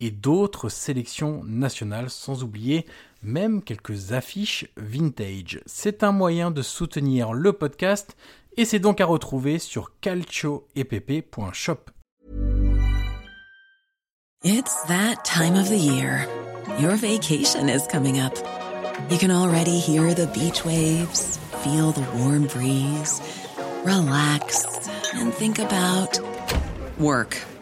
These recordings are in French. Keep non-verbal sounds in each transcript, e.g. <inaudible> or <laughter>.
et d'autres sélections nationales, sans oublier même quelques affiches vintage. C'est un moyen de soutenir le podcast et c'est donc à retrouver sur calcioepp.shop. It's that time of the year. Your vacation is coming up. You can already hear the beach waves, feel the warm breeze, relax and think about work.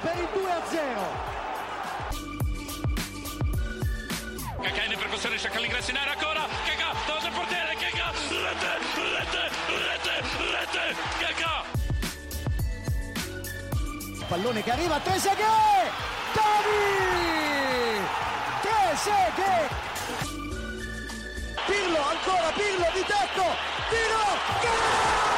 per il 2-0! Kakà in percussione, cerca l'ingresso in area ancora, Kakà, davanti al portiere, Kakà, rete, rete, rete, rete, Kakà! Pallone che arriva, Trezeguet! Davi! Trezeguet! Pirlo, ancora Pirlo di tecco! Tiro! Grosso!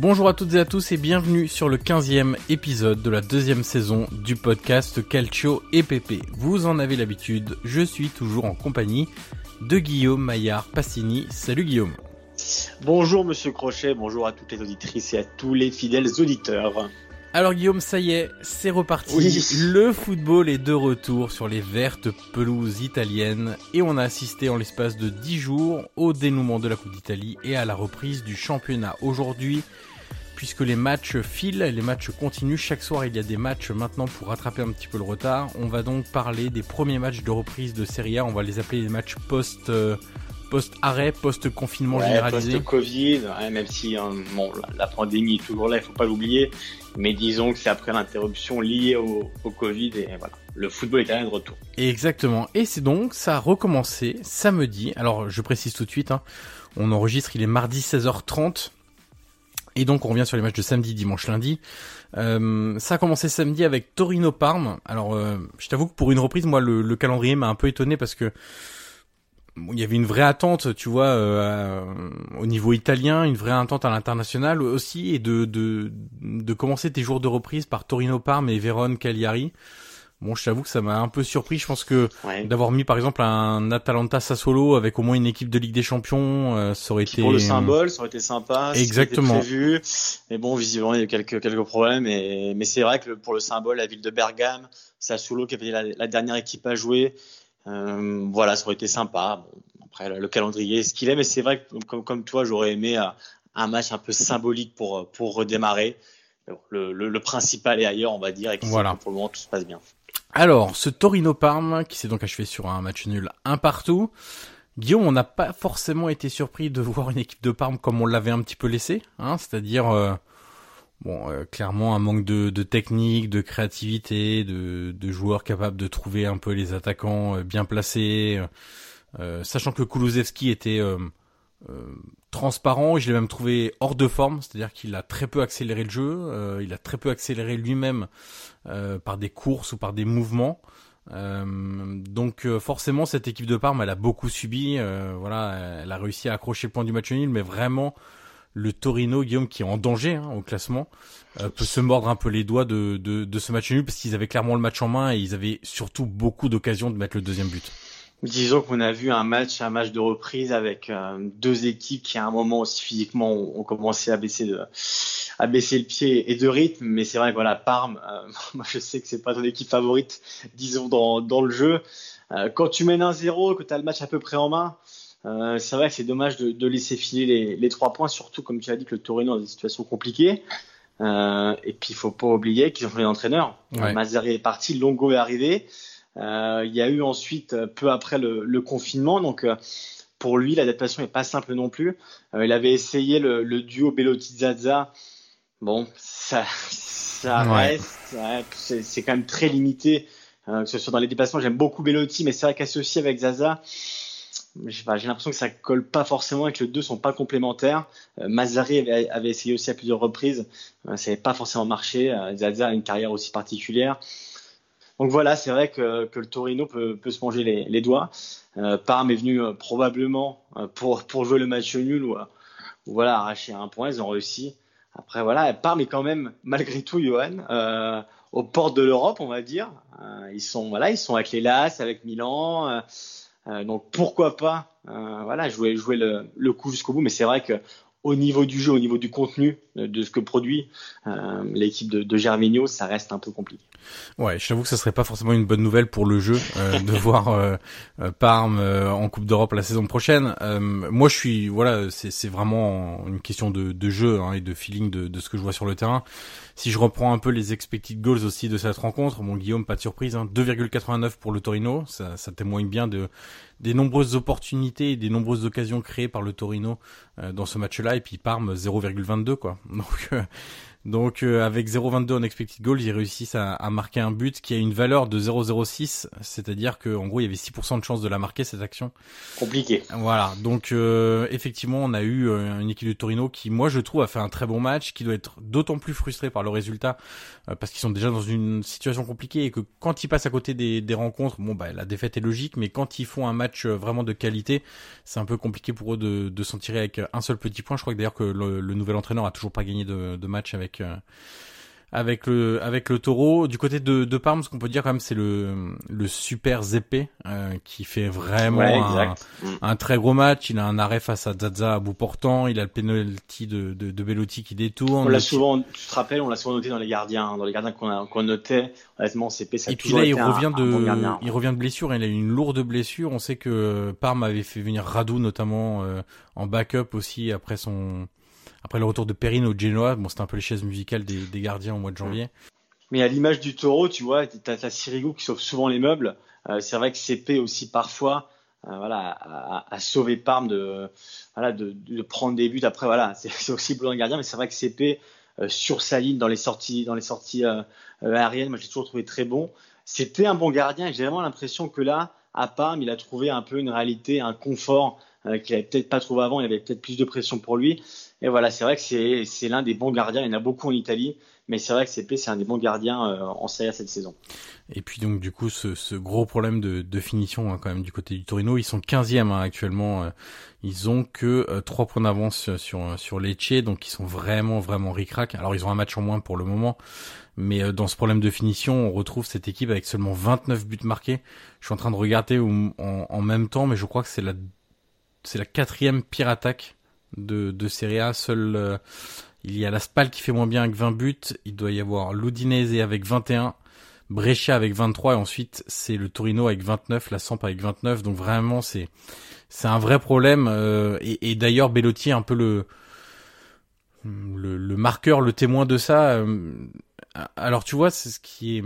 Bonjour à toutes et à tous et bienvenue sur le 15e épisode de la deuxième saison du podcast Calcio et Pépé. Vous en avez l'habitude, je suis toujours en compagnie de Guillaume Maillard Passini. Salut Guillaume. Bonjour Monsieur Crochet, bonjour à toutes les auditrices et à tous les fidèles auditeurs. Alors Guillaume, ça y est, c'est reparti. Oui. Le football est de retour sur les vertes pelouses italiennes et on a assisté en l'espace de 10 jours au dénouement de la Coupe d'Italie et à la reprise du championnat. Aujourd'hui, puisque les matchs filent, les matchs continuent, chaque soir il y a des matchs maintenant pour rattraper un petit peu le retard. On va donc parler des premiers matchs de reprise de Serie A, on va les appeler les matchs post... euh, post-arrêt, post-confinement Ouais, généralisé. post-Covid, même si hein, bon, la, pandémie est toujours là, il faut pas l'oublier, mais disons que c'est après l'interruption liée au, au Covid et voilà, le football italien de retour. Exactement. Et c'est donc, ça a recommencé samedi. Alors, je précise tout de suite, hein, on enregistre, il est mardi 16h30. Et donc, on revient sur les matchs de samedi, dimanche, lundi. Euh, ça a commencé samedi avec Torino-Parme. Alors, euh, je t'avoue que pour une reprise, moi, le, le calendrier m'a un peu étonné parce que bon, il y avait une vraie attente, tu vois, euh, au niveau italien, une vraie attente à l'international aussi, et de, de, de commencer tes jours de reprise par Torino-Parme et Vérone-Cagliari. Bon, je t'avoue que ça m'a un peu surpris. Je pense que Ouais. d'avoir mis par exemple un Atalanta Sassuolo avec au moins une équipe de Ligue des Champions, euh, ça aurait été pour le symbole, ça aurait été sympa. Exactement. prévu. Mais bon, visiblement, il y a eu quelques, quelques problèmes. Et, mais c'est vrai que pour le symbole, la ville de Bergame, Sassuolo qui avait la, la dernière équipe à jouer, euh, voilà, ça aurait été sympa. Bon, après, le, le calendrier ce qu'il est, mais c'est vrai que comme, comme toi, j'aurais aimé euh, un match un peu symbolique pour, pour redémarrer. Le, le, le principal est ailleurs, on va dire, et que Voilà. pour le moment, tout se passe bien. Alors, ce Torino-Parme, qui s'est donc achevé sur un match nul un partout, Guillaume, on n'a pas forcément été surpris de <laughs> voir une équipe de Parme comme on l'avait un petit peu laissé, hein, c'est-à-dire, euh, Bon, euh, clairement un manque de, technique, de créativité, de, joueurs capables de trouver un peu les attaquants euh, bien placés. Sachant que Kulusevski était transparent, je l'ai même trouvé hors de forme, c'est-à-dire qu'il a très peu accéléré le jeu, il a très peu accéléré lui-même par des courses ou par des mouvements. donc forcément cette équipe de Parme elle a beaucoup subi, voilà, elle a réussi à accrocher le point du match nul, mais vraiment le Torino, Guillaume, qui est en danger hein, au classement, euh, peut se mordre un peu les doigts de, de, ce match nul parce qu'ils avaient clairement le match en main et ils avaient surtout beaucoup d'occasions de mettre le deuxième but. Disons qu'on a vu un match, un match de reprise avec euh, deux équipes qui à un moment aussi physiquement ont, commencé à baisser de, à baisser le pied et de rythme, mais c'est vrai que voilà Parme, euh, <laughs> moi je sais que c'est pas ton équipe favorite, disons dans, dans le jeu. quand tu mènes un 0 que tu as le match à peu près en main, euh, c'est vrai que c'est dommage de, de, laisser filer les, trois points, surtout comme tu as dit que le Torino a des situations compliquées. Euh, et puis il faut pas oublier qu'ils ont changé d'entraîneur. Ouais. Mazzari est parti, Longo est arrivé. Euh, il y a eu ensuite peu après le, le confinement, donc euh, pour lui l'adaptation n'est pas simple non plus. Euh, il avait essayé le, le duo Bellotti-Zaza. Bon, ça, <laughs> ça reste, ouais, c'est quand même très limité, que ce soit dans les déplacements. J'aime beaucoup Bellotti, mais c'est vrai qu'associé avec Zaza j'ai l'impression que ça colle pas forcément et que les deux sont pas complémentaires. Euh, Mazzari avait, essayé aussi à plusieurs reprises, euh, ça n'avait pas forcément marché. Euh, Zaza a une carrière aussi particulière. Donc voilà, c'est vrai que, le Torino peut, se manger les, doigts. Euh, Parme est venu euh, probablement pour, pour jouer le match nul ou, voilà arracher un point. Ils ont réussi. Après voilà, Parme est quand même malgré tout, Johan, euh, aux portes de l'Europe, on va dire. ils sont voilà, ils sont avec les LAS, avec Milan. Euh, donc pourquoi pas euh, voilà jouer le, coup jusqu'au bout mais c'est vrai que au niveau du jeu, au niveau du contenu de ce que produit euh, l'équipe de, de ça reste un peu compliqué. Ouais, je t'avoue que ce serait pas forcément une bonne nouvelle pour le jeu euh, <laughs> de voir euh, euh Parme euh, en Coupe d'Europe la saison prochaine. moi, je suis voilà, c'est vraiment une question de, de jeu hein, et de feeling de, de, ce que je vois sur le terrain. Si je reprends un peu les expected goals aussi de cette rencontre, bon Guillaume, pas de surprise, hein, 2,89 pour le Torino, ça, ça témoigne bien de des nombreuses opportunités et des nombreuses occasions créées par le Torino dans ce match-là et puis Parme 0,22 quoi. <laughs> Donc donc euh, avec 0,22 en expected goals, ils réussissent à, à, marquer un but qui a une valeur de 0,06, c'est-à-dire que en gros il y avait 6% de chance de la marquer cette action. Compliqué. Voilà, donc euh, effectivement on a eu euh, une équipe de Torino qui moi je trouve a fait un très bon match, qui doit être d'autant plus frustré par le résultat parce qu'ils sont déjà dans une situation compliquée et que quand ils passent à côté des, des rencontres, bon bah la défaite est logique, mais quand ils font un match vraiment de qualité, c'est un peu compliqué pour eux de, de s'en tirer avec un seul petit point. Je crois que d'ailleurs que le, le nouvel entraîneur a toujours pas gagné de, de match avec avec euh, avec le avec le Taureau. Du côté de, de Parme, ce qu'on peut dire quand même, c'est le le super Zeppé euh, qui fait vraiment un, un, très gros match. Il a un arrêt face à Zaza à bout portant. Il a le penalty de de, de Bellotti qui détourne. On l'a souvent, tu te rappelles, on l'a souvent noté dans les gardiens, dans les gardiens qu'on qu'on notait. Honnêtement, Zeppé, ça a Et puis là, il revient de il revient de blessure. Il a eu une lourde blessure. On sait que Parme avait fait venir Radou notamment euh, en backup aussi après son après le retour de Perrine au Genoa, bon, c'était un peu les chaises musicales des, des gardiens au mois de janvier. Mais à l'image du taureau, tu vois, t'as as Sirigu qui sauve souvent les meubles. Euh, c'est vrai que CP aussi parfois, euh, voilà, a, a, sauvé Parme de, voilà, de, de, prendre des buts. Après, voilà, c'est <laughs> aussi le gardien, mais c'est vrai que CP euh, sur sa ligne dans les sorties, dans les sorties aériennes, moi j'ai toujours trouvé très bon. C'était un bon gardien et j'ai vraiment l'impression que là, à Parme, il a trouvé un peu une réalité, un confort qu'il avait peut-être pas trouvé avant. Il avait peut-être plus de pression pour lui. Et voilà, c'est vrai que c'est, l'un des bons gardiens. Il y en a beaucoup en Italie, mais c'est vrai que CP, c'est un des bons gardiens euh, en Serie cette saison. Et puis donc du coup, ce, ce gros problème de, de finition hein, quand même du côté du Torino, ils sont 15e hein, actuellement. Euh, ils ont que euh, 3 points d'avance sur sur Lecce, donc ils sont vraiment vraiment ric-rac. Alors ils ont un match en moins pour le moment, mais euh, dans ce problème de finition, on retrouve cette équipe avec seulement 29 buts marqués. Je suis en train de regarder en, en même temps, mais je crois que c'est la c'est la quatrième pire attaque de, de Serie A. Seul, euh, il y a la Spal qui fait moins bien avec 20 buts. Il doit y avoir l'Udinese avec 21. Brescia avec 23 et ensuite c'est le Torino avec 29, la Samp avec 29. Donc vraiment c'est c'est un vrai problème euh, et, et d'ailleurs Bellotti est un peu le, le, le marqueur, le témoin de ça. Euh, alors tu vois, c'est ce qui est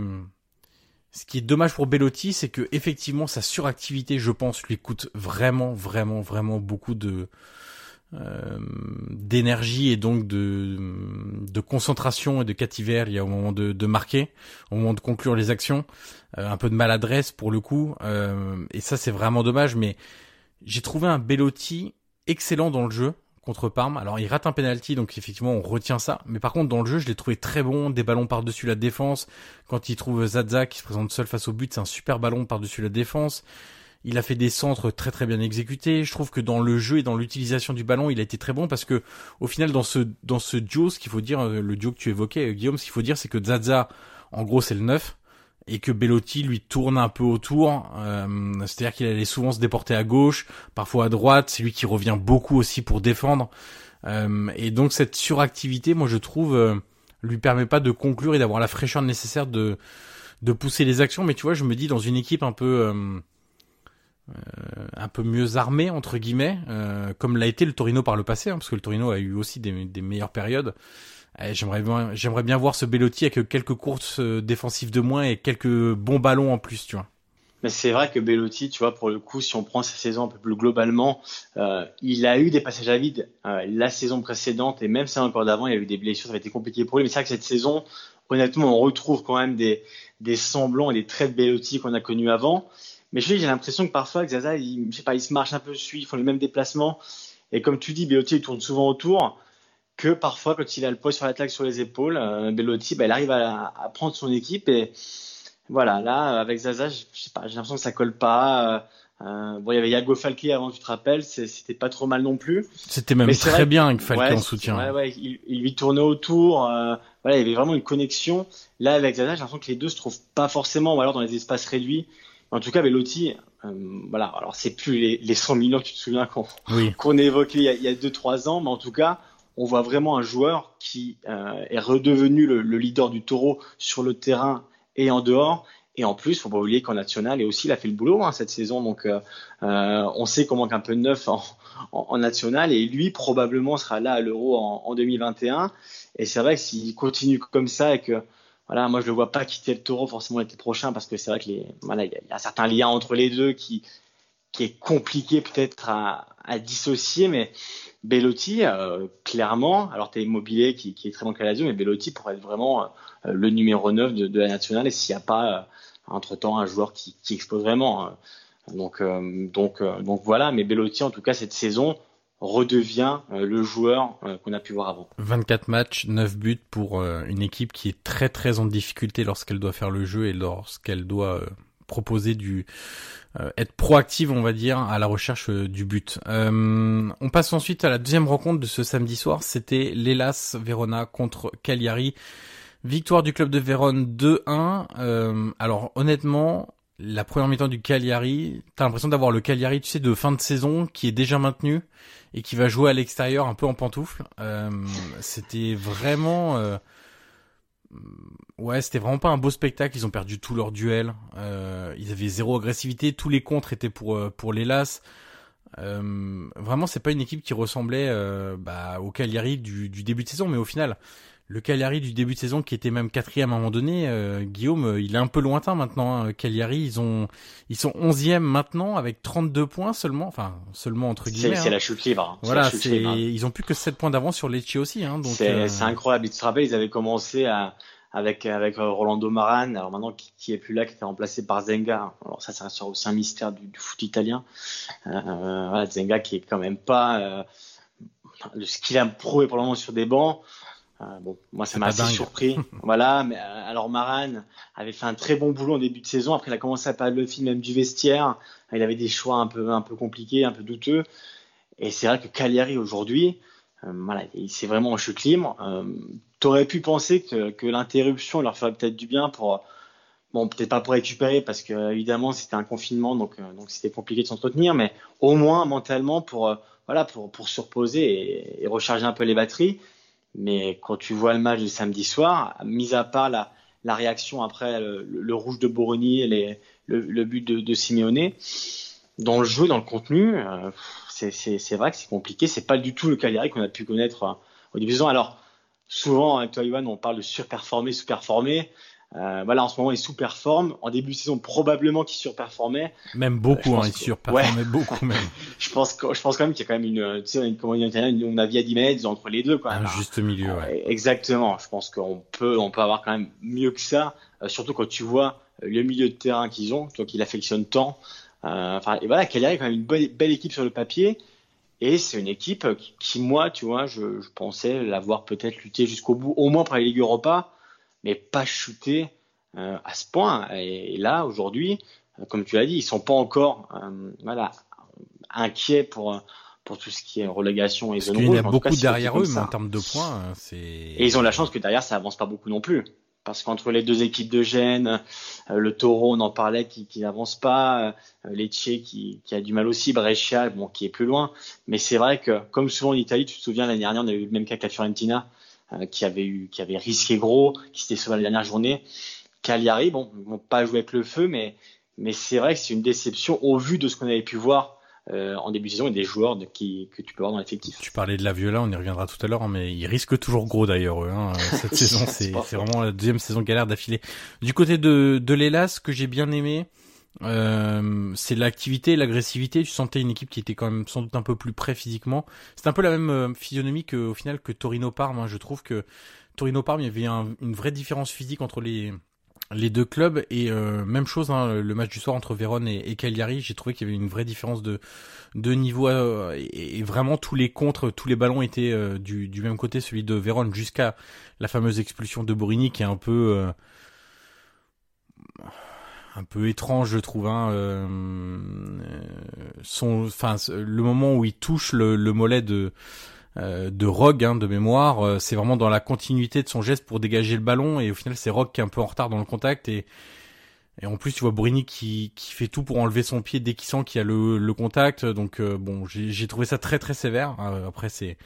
ce qui est dommage pour Bellotti, c'est que effectivement sa suractivité, je pense, lui coûte vraiment, vraiment, vraiment beaucoup de d'énergie et donc de, de concentration et de cativer il y a au moment de, de marquer, au moment de conclure les actions, un peu de maladresse pour le coup, et ça c'est vraiment dommage. Mais j'ai trouvé un Bellotti excellent dans le jeu contre Parme. Alors il rate un penalty, donc effectivement on retient ça. Mais par contre dans le jeu, je l'ai trouvé très bon, des ballons par-dessus la défense. Quand il trouve Zaza qui se présente seul face au but, c'est un super ballon par-dessus la défense. Il a fait des centres très très bien exécutés. Je trouve que dans le jeu et dans l'utilisation du ballon, il a été très bon parce que au final dans ce dans ce duo, ce qu'il faut dire, euh, le duo que tu évoquais, Guillaume, ce qu'il faut dire, c'est que Zaza, en gros, c'est le neuf et que Bellotti lui tourne un peu autour. Euh, C'est-à-dire qu'il allait souvent se déporter à gauche, parfois à droite. C'est lui qui revient beaucoup aussi pour défendre. Euh, et donc cette suractivité, moi je trouve, euh, lui permet pas de conclure et d'avoir la fraîcheur nécessaire de de pousser les actions. Mais tu vois, je me dis dans une équipe un peu euh, euh, un peu mieux armée entre guillemets, comme l'a été le Torino par le passé, hein, parce que le Torino a eu aussi des, meilleures périodes. Eh, j'aimerais bien, voir ce Bellotti avec quelques courses euh, défensives de moins et quelques bons ballons en plus, tu vois. Mais c'est vrai que Bellotti, tu vois, pour le coup, si on prend sa saison un peu plus globalement, euh, il a eu des passages à vide euh, la saison précédente et même ça encore d'avant, il y a eu des blessures, ça a été compliqué pour lui. Mais c'est vrai que cette saison, honnêtement, on retrouve quand même des, des semblants et des traits de Bellotti qu'on a connus avant. Mais je j'ai l'impression que parfois, Zaza, il, je sais pas, il se marche un peu dessus, ils font les mêmes déplacements. Et comme tu dis, Bellotti, il tourne souvent autour que parfois, quand il a le poids sur l'attaque sur les épaules, euh, Bellotti, bah, il arrive à, à, prendre son équipe et voilà, là, avec Zaza, je sais pas, j'ai l'impression que ça colle pas. Euh, euh bon, il y avait Yago Falke avant, tu te rappelles, c'était pas trop mal non plus. C'était même très bien avec Falke en soutien. Ouais, ouais, il, il, lui tournait autour. Euh, voilà, il y avait vraiment une connexion. Là, avec Zaza, j'ai l'impression que les deux se trouvent pas forcément, ou alors dans les espaces réduits. En tout cas, Bellotti, euh, voilà, alors c'est plus les, les 100 millions, tu te souviens qu'on oui. qu'on évoquait il y a 2-3 ans, mais en tout cas, on voit vraiment un joueur qui euh, est redevenu le, leader du taureau sur le terrain et en dehors. Et en plus, faut pas oublier qu'en national, et aussi, il a fait le boulot hein, cette saison. Donc, euh, euh, on sait qu'on manque un peu de neuf en, en, national. Et lui, probablement, sera là à l'Euro en, en, 2021. Et c'est vrai que s'il continue comme ça et que, voilà, moi, je le vois pas quitter le taureau forcément l'été prochain parce que c'est vrai que les, voilà, il y, a un certain lien entre les deux qui, qui est compliqué peut-être à, dissocier. Mais Bellotti, euh, clairement, alors tu as Immobilier qui, qui, est très bon Calazio, mais Bellotti pourrait être vraiment euh, le numéro 9 de, la nationale et s'il n'y a pas euh, entre-temps un joueur qui, qui explose vraiment. Hein. Donc, donc, donc voilà, mais Bellotti, en tout cas, cette saison, redevient le joueur qu'on a pu voir avant. 24 matchs, 9 buts pour une équipe qui est très très en difficulté lorsqu'elle doit faire le jeu et lorsqu'elle doit proposer du euh, être proactive, on va dire, à la recherche euh, du but. Euh, on passe ensuite à la deuxième rencontre de ce samedi soir. C'était l'Elas Verona contre Cagliari. Victoire du club de Vérone 2-1. alors honnêtement, la première mi-temps du Cagliari, t'as l'impression d'avoir le Cagliari, tu sais, de fin de saison qui est déjà maintenu et qui va jouer à l'extérieur un peu en pantoufle. C'était vraiment Ouais, c'était vraiment pas un beau spectacle. Ils ont perdu tous leurs duels. Euh, ils avaient zéro agressivité. Tous les contres étaient pour euh, pour les Las. Euh, vraiment, c'est pas une équipe qui ressemblait euh, bah, au Cagliari du, début de saison, mais au final, le Cagliari du début de saison qui était même quatrième à un moment donné, euh, Guillaume, il est un peu lointain maintenant. Hein. Cagliari, ils ont, ils sont onzième maintenant avec 32 points seulement, enfin seulement entre guillemets. C'est hein. la chute libre. Hein. Voilà, ils ont plus que 7 points d'avance sur Lecce aussi. Hein, donc c'est, incroyable. Te rappelles, ils avaient commencé à avec avec euh, Rolando Maran, alors maintenant qui, qui est plus là, qui était remplacé par Zenga. Alors ça, ça reste aussi un mystère du, du foot italien. Euh, voilà, Zenga qui est quand même pas euh, ce qu'il a prouvé pour le moment sur des bancs. Euh, bon, moi ça m'a assez surpris. <laughs> voilà, mais euh, alors Maran avait fait un très bon boulot en début de saison. Après, il a commencé à parler le film même du vestiaire. Il avait des choix un peu un peu compliqués, un peu douteux. Et c'est vrai que Cagliari aujourd'hui, euh, voilà, c'est vraiment en chute libre. Euh, T'aurais pu penser que, que l'interruption leur ferait peut-être du bien pour, bon, peut-être pas pour récupérer parce que évidemment c'était un confinement donc euh, donc c'était compliqué de s'entretenir, mais au moins mentalement pour euh, voilà pour pour se reposer et, et, recharger un peu les batteries. Mais quand tu vois le match de samedi soir, mis à part la réaction après le, rouge de Boroni et le, but de, de Simeone, dans le jeu, dans le contenu, euh, c'est vrai que c'est compliqué. C'est pas du tout le Cagliari qu'on a pu connaître euh, au début de saison. Alors, souvent, avec toi, Ivan, on parle de surperformer, sous-performer. Euh, voilà, en ce moment, il sous-performe. En début de saison, probablement qu'il surperformait. Même beaucoup, hein, il surperformait beaucoup même. <laughs> je pense, que, je pense quand même qu'il y a quand même une, tu sais, comment dire, une, a via 10 mètres entre les deux, quoi. Un juste milieu, ouais. Exactement. Je pense qu'on peut, on peut avoir quand même mieux que ça, euh, surtout quand tu vois euh, le milieu de terrain qu'ils ont, toi qui l'affectionne tant. Euh, enfin, et voilà, Cagliari est quand même une belle, équipe sur le papier. Et c'est une équipe qui, moi, tu vois, je, je pensais l'avoir peut-être lutté jusqu'au bout, au moins pour la Ligue Europa mais pas shooté euh, à ce point. Et, là, aujourd'hui, euh, comme tu l'as dit, ils sont pas encore euh, voilà, inquiets pour pour tout ce qui est relégation et zone rouge. Il y en a beaucoup derrière eux, mais en termes de points, c'est. Et ils ont la chance que derrière, ça avance pas beaucoup non plus. Parce qu'entre les deux équipes de Gênes, le Taureau, on en parlait, qui, qui n'avance pas, Lecce qui, qui a du mal aussi, Brescia, bon, qui est plus loin. Mais c'est vrai que, comme souvent en Italie, tu te souviens l'année dernière, on a eu le même cas qu'à Fiorentina, euh, qui avait eu, qui avait risqué gros, qui s'était sauvé la dernière journée. Cagliari, bon, ils vont pas jouer avec le feu, mais mais c'est vrai que c'est une déception au vu de ce qu'on avait pu voir euh, en début de saison et des joueurs de, qui, que tu peux voir dans l'effectif. Tu parlais de la Viola, on y reviendra tout à l'heure, hein, mais ils risquent toujours gros d'ailleurs. Hein, cette <laughs> saison, c'est vraiment la deuxième saison galère d'affilée. Du côté de, de l'Elas, que j'ai bien aimé, euh, c'est l'activité, l'agressivité. Tu sentais une équipe qui était quand même sans doute un peu plus près physiquement. C'est un peu la même euh, physionomie que, au final que Torino Parme. Hein. Je trouve que Torino Parme, il y avait une vraie différence physique entre les deux clubs et euh, même chose hein, le match du soir entre Vérone et, Cagliari j'ai trouvé qu'il y avait une vraie différence de de niveau et, vraiment tous les contres tous les ballons étaient du, du même côté celui de Vérone jusqu'à la fameuse expulsion de Borini qui est un peu un peu étrange, je trouve. Hein, euh, son, enfin, le moment où il touche le, le mollet de euh, de Rogue hein, de mémoire, euh, c'est vraiment dans la continuité de son geste pour dégager le ballon et au final c'est Rogue qui est un peu en retard dans le contact et et en plus tu vois Brini qui qui fait tout pour enlever son pied dès qu'il sent qu'il y a le, le contact donc bon j'ai trouvé ça très très sévère après c'est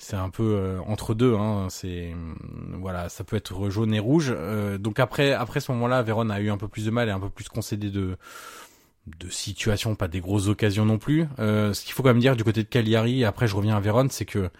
c'est un peu euh, entre deux. Hein, c'est voilà, ça peut être jaune et rouge. Euh, donc après, après ce moment-là, Véron a eu un peu plus de mal et un peu plus concédé de de situations, pas des grosses occasions non plus. Euh, ce qu'il faut quand même dire du côté de Cagliari, après je reviens à Véron, c'est que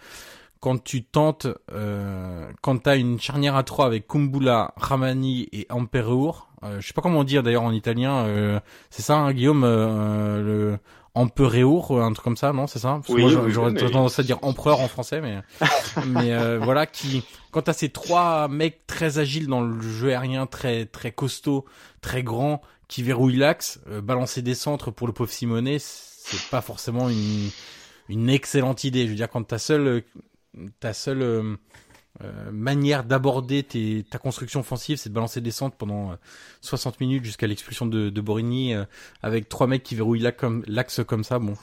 quand tu tentes, euh, quand t'as une charnière à trois avec Kumbula, Ramani et Ampereur, je sais pas comment dire d'ailleurs en italien, c'est ça hein, Guillaume, le empereur, un truc comme ça, non, c'est ça? Oui, Moi, j'aurais tendance à dire empereur en français, mais <laughs> mais euh, voilà, qui quand t'as ces trois mecs très agiles dans le jeu aérien, très très costaud, très grand, qui verrouillent l'axe, euh, balancer des centres pour le pauvre Simonet, c'est pas forcément une une excellente idée. Je veux dire, quand ta seule ta seule euh, euh, manière d'aborder ta construction offensive, c'est de balancer des centres pendant 60 euh, minutes jusqu'à l'expulsion de, de Borini euh, avec trois mecs qui verrouillent l'axe comme, comme ça. Bon,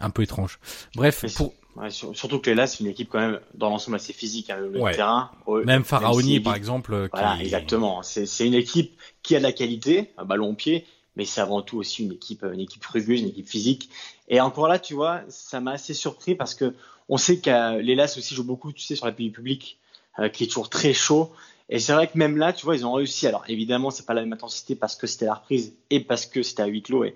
un peu étrange. Bref, pour... surtout que là, c'est une équipe quand même dans l'ensemble assez physique, hein, le terrain. Même Faraoni, par exemple. Voilà, exactement. C'est une équipe qui a de la qualité, un ballon au pied, mais c'est avant tout aussi une équipe, une équipe rugueuse, une équipe physique. Et encore là, tu vois, ça m'a assez surpris parce que on sait que l'Elas aussi joue beaucoup, tu sais, sur la pays public, euh, qui est toujours très chaud. Et c'est vrai que même là, tu vois, ils ont réussi. Alors évidemment, c'est pas la même intensité parce que c'était la reprise et parce que c'était à huis clos et,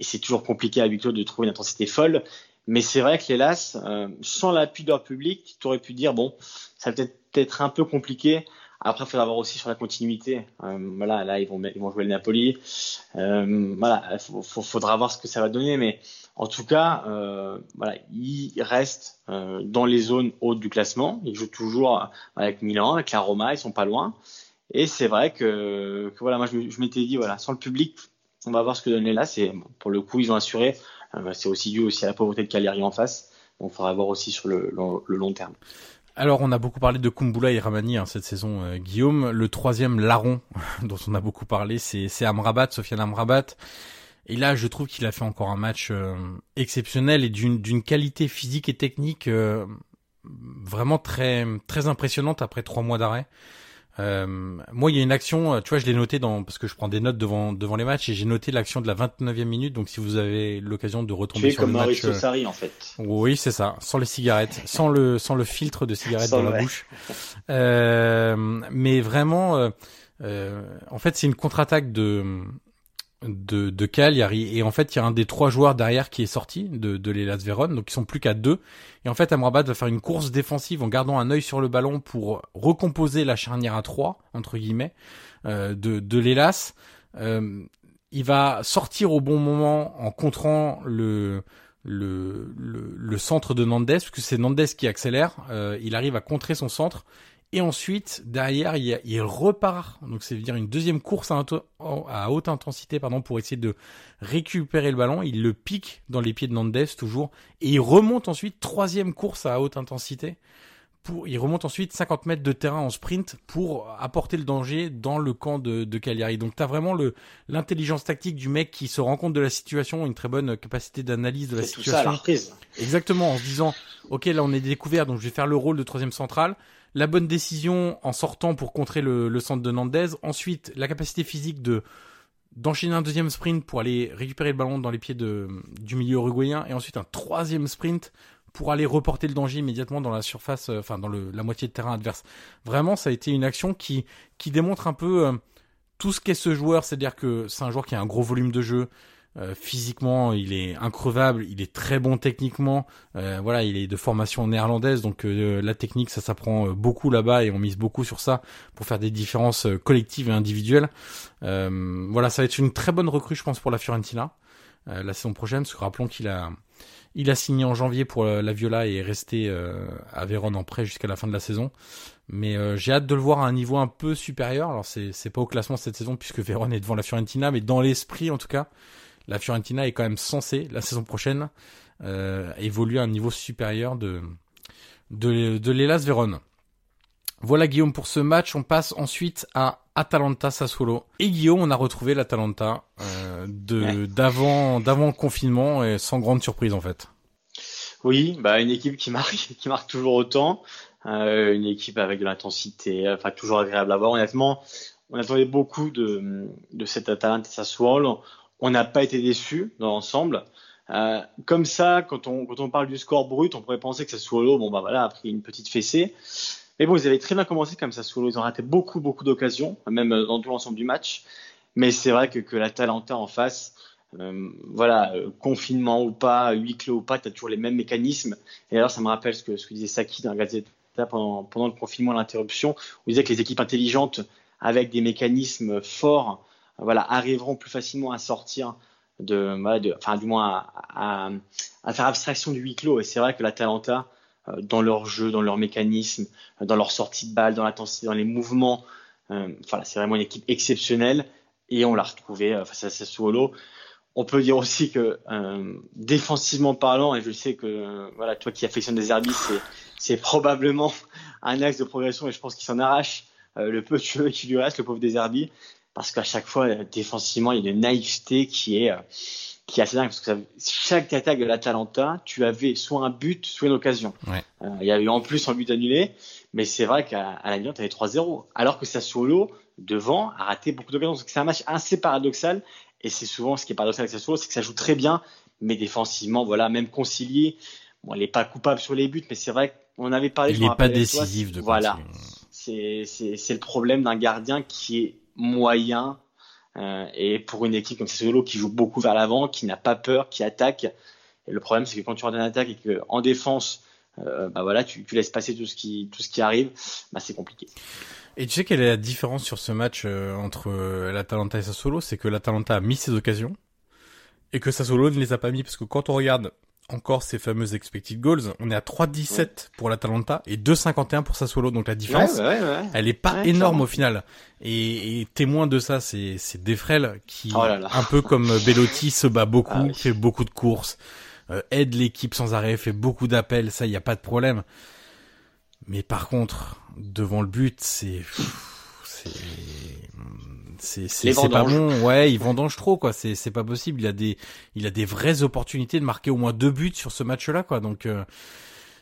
c'est toujours compliqué à huis clos de trouver une intensité folle. Mais c'est vrai que l'Elas, euh, sans l'appui de leur public, tu aurais pu dire bon, ça va peut-être être un peu compliqué. Après, il faudra voir aussi sur la continuité. Euh, voilà, là, ils vont, ils vont jouer le Napoli. Euh, voilà, il faudra voir ce que ça va donner. Mais en tout cas, euh, voilà, il reste euh, dans les zones hautes du classement. Il joue toujours avec Milan, avec la Roma, ils sont pas loin. Et c'est vrai que, voilà, moi je, m'étais dit voilà, sans le public, on va voir ce que donne là. C'est pour le coup, ils ont assuré. Euh, c'est aussi dû aussi à la pauvreté de Cagliari en face. Donc, il faudra voir aussi sur le, long terme. Alors, on a beaucoup parlé de Kumbula et Ramani hein, cette saison, euh, Guillaume. Le troisième larron <laughs> dont on a beaucoup parlé, c'est Amrabat, Sofiane Amrabat. Et là, je trouve qu'il a fait encore un match euh, exceptionnel et d'une qualité physique et technique euh, vraiment très très impressionnante après trois mois d'arrêt. Euh, moi, il y a une action, tu vois, je l'ai noté dans parce que je prends des notes devant devant les matchs et j'ai noté l'action de la 29e minute. Donc, si vous avez l'occasion de retomber sur comme le match, Sarri, en fait. Oui, c'est ça, sans les cigarettes, <laughs> sans le sans le filtre de cigarette dans la bouche. mais vraiment, en fait, c'est une contre-attaque de de, de Cagliari et en fait il y a un des trois joueurs derrière qui est sorti de, de l'Elas Vérone donc ils sont plus qu'à deux. Et en fait Amrabat va faire une course défensive en gardant un œil sur le ballon pour recomposer la charnière à trois entre guillemets euh, de, de l'Elas. Euh, il va sortir au bon moment en contrant le le, le, le centre de Nandes, parce que c'est Nandes qui accélère, euh, il arrive à contrer son centre, et ensuite, derrière, il, il repart. Donc, c'est dire une deuxième course à, à, haute intensité, pardon, pour essayer de récupérer le ballon. Il le pique dans les pieds de Nandes, toujours. Et il remonte ensuite, troisième course à haute intensité. Pour, il remonte ensuite 50 mètres de terrain en sprint pour apporter le danger dans le camp de, de Cagliari. Donc, t'as vraiment le, l'intelligence tactique du mec qui se rend compte de la situation, une très bonne capacité d'analyse de la situation. Tout ça à Exactement, en se disant, OK, là, on est découvert, donc je vais faire le rôle de troisième central la bonne décision en sortant pour contrer le, centre de Nandez. Ensuite, la capacité physique de d'enchaîner un deuxième sprint pour aller récupérer le ballon dans les pieds du milieu uruguayen et ensuite un troisième sprint pour aller reporter le danger immédiatement dans la surface, euh, enfin dans la moitié de terrain adverse. Vraiment, ça a été une action qui qui démontre un peu euh, tout ce qu'est ce joueur, c'est-à-dire que c'est un joueur qui a un gros volume de jeu, euh, physiquement, il est increvable, il est très bon techniquement. Euh, voilà, il est de formation néerlandaise, donc euh, la technique, ça s'apprend beaucoup là-bas et on mise beaucoup sur ça pour faire des différences collectives et individuelles. voilà, ça va être une très bonne recrue, je pense, pour la Fiorentina la saison prochaine. Parce que rappelons qu'il a, il a signé en janvier pour la Viola et est resté à Vérone en prêt jusqu'à la fin de la saison. Mais j'ai hâte de le voir à un niveau un peu supérieur. Alors c'est pas au classement cette saison puisque Vérone est devant la Fiorentina, mais dans l'esprit en tout cas la Fiorentina est quand même censée, la saison prochaine, euh, évoluer à un niveau supérieur de, de, de l'Elas Vérone. Voilà Guillaume pour ce match. On passe ensuite à Atalanta Sassuolo. Et Guillaume, on a retrouvé l'Atalanta euh, de d'avant d'avant confinement et sans grande surprise en fait. Oui, bah une équipe qui marque <laughs> qui marque toujours autant, euh, une équipe avec de l'intensité, enfin toujours agréable à voir. Honnêtement, on attendait beaucoup de de cette Atalanta Sassuolo on n'a pas été déçu dans l'ensemble. Euh, comme ça, quand on, quand on parle du score brut, on pourrait penser que Sassuolo, bon bah voilà, a pris une petite fessée. Mais bon, ils avaient très bien commencé comme Sassuolo. Ils ont raté beaucoup, beaucoup d'occasions, même dans tout l'ensemble du match. Mais c'est vrai que, que la Talenta en face, euh, voilà, confinement ou pas, huis clos ou pas, tu as toujours les mêmes mécanismes. Et alors, ça me rappelle ce que, ce que disait Saki dans la Gazette pendant, pendant le confinement, l'interruption, où il disait que les équipes intelligentes, avec des mécanismes forts, voilà, arriveront plus facilement à sortir de, de enfin du moins à, à, faire abstraction du huis clos. Et c'est vrai que la Talenta, euh, dans leur jeu, dans leur mécanisme, dans leur sortie de balle, dans l'intensité, dans les mouvements, euh, voilà, c'est vraiment une équipe exceptionnelle. Et on l'a retrouvé euh, face à Sassuolo. On peut dire aussi que euh, défensivement parlant, et je sais que voilà, toi qui affectionnes des Herbis, c'est, probablement un axe de progression et je pense qu'il s'en arrache le peu de cheveux qui lui reste, le pauvre des Herbis parce qu'à chaque fois, défensivement, il y a une naïveté qui est, euh, qui est assez dingue, parce que chaque attaque de l'Atalanta, tu avais soit un but, soit une occasion. Ouais. Euh, il y a eu en plus un but annulé, mais c'est vrai qu'à la mi-temps, tu avais 3-0, alors que Sassuolo, devant, a raté beaucoup d'occasions. Donc c'est un match assez paradoxal, et c'est souvent ce qui est paradoxal avec Sassuolo, c'est que ça joue très bien, mais défensivement, voilà, même concilié, bon, il n'est pas coupable sur les buts, mais c'est vrai qu'on avait parlé... Il n'est pas décisif de Voilà, c'est le problème d'un gardien qui est moyen. Euh, et pour une équipe comme Sassuolo qui joue beaucoup vers l'avant, qui n'a pas peur, qui attaque. Et le problème, c'est que quand tu rentres en attaque et que en défense, euh, bah voilà, tu, laisses passer tout ce qui tout ce qui arrive, bah c'est compliqué. Et tu sais quelle est la différence sur ce match euh, entre l'Atalanta et Sassuolo, c'est que l'Atalanta a mis ses occasions et que Sassuolo ne les a pas mis parce que quand on regarde encore ces fameuses expected goals. On est à 3,17 pour l'Atalanta et 2,51 pour Sassuolo. Donc la différence, elle est pas énorme au final. Et, témoin de ça, c'est c'est Defrel qui, oh un peu comme Bellotti, se bat beaucoup, ah fait beaucoup de courses, euh, aide l'équipe sans arrêt, fait beaucoup d'appels. Ça, il y a pas de problème. Mais par contre, devant le but, c'est c'est c'est c'est pas bon. Ouais, il vendange trop quoi. C'est c'est pas possible. Il a des il a des vraies opportunités de marquer au moins deux buts sur ce match-là quoi. Donc euh,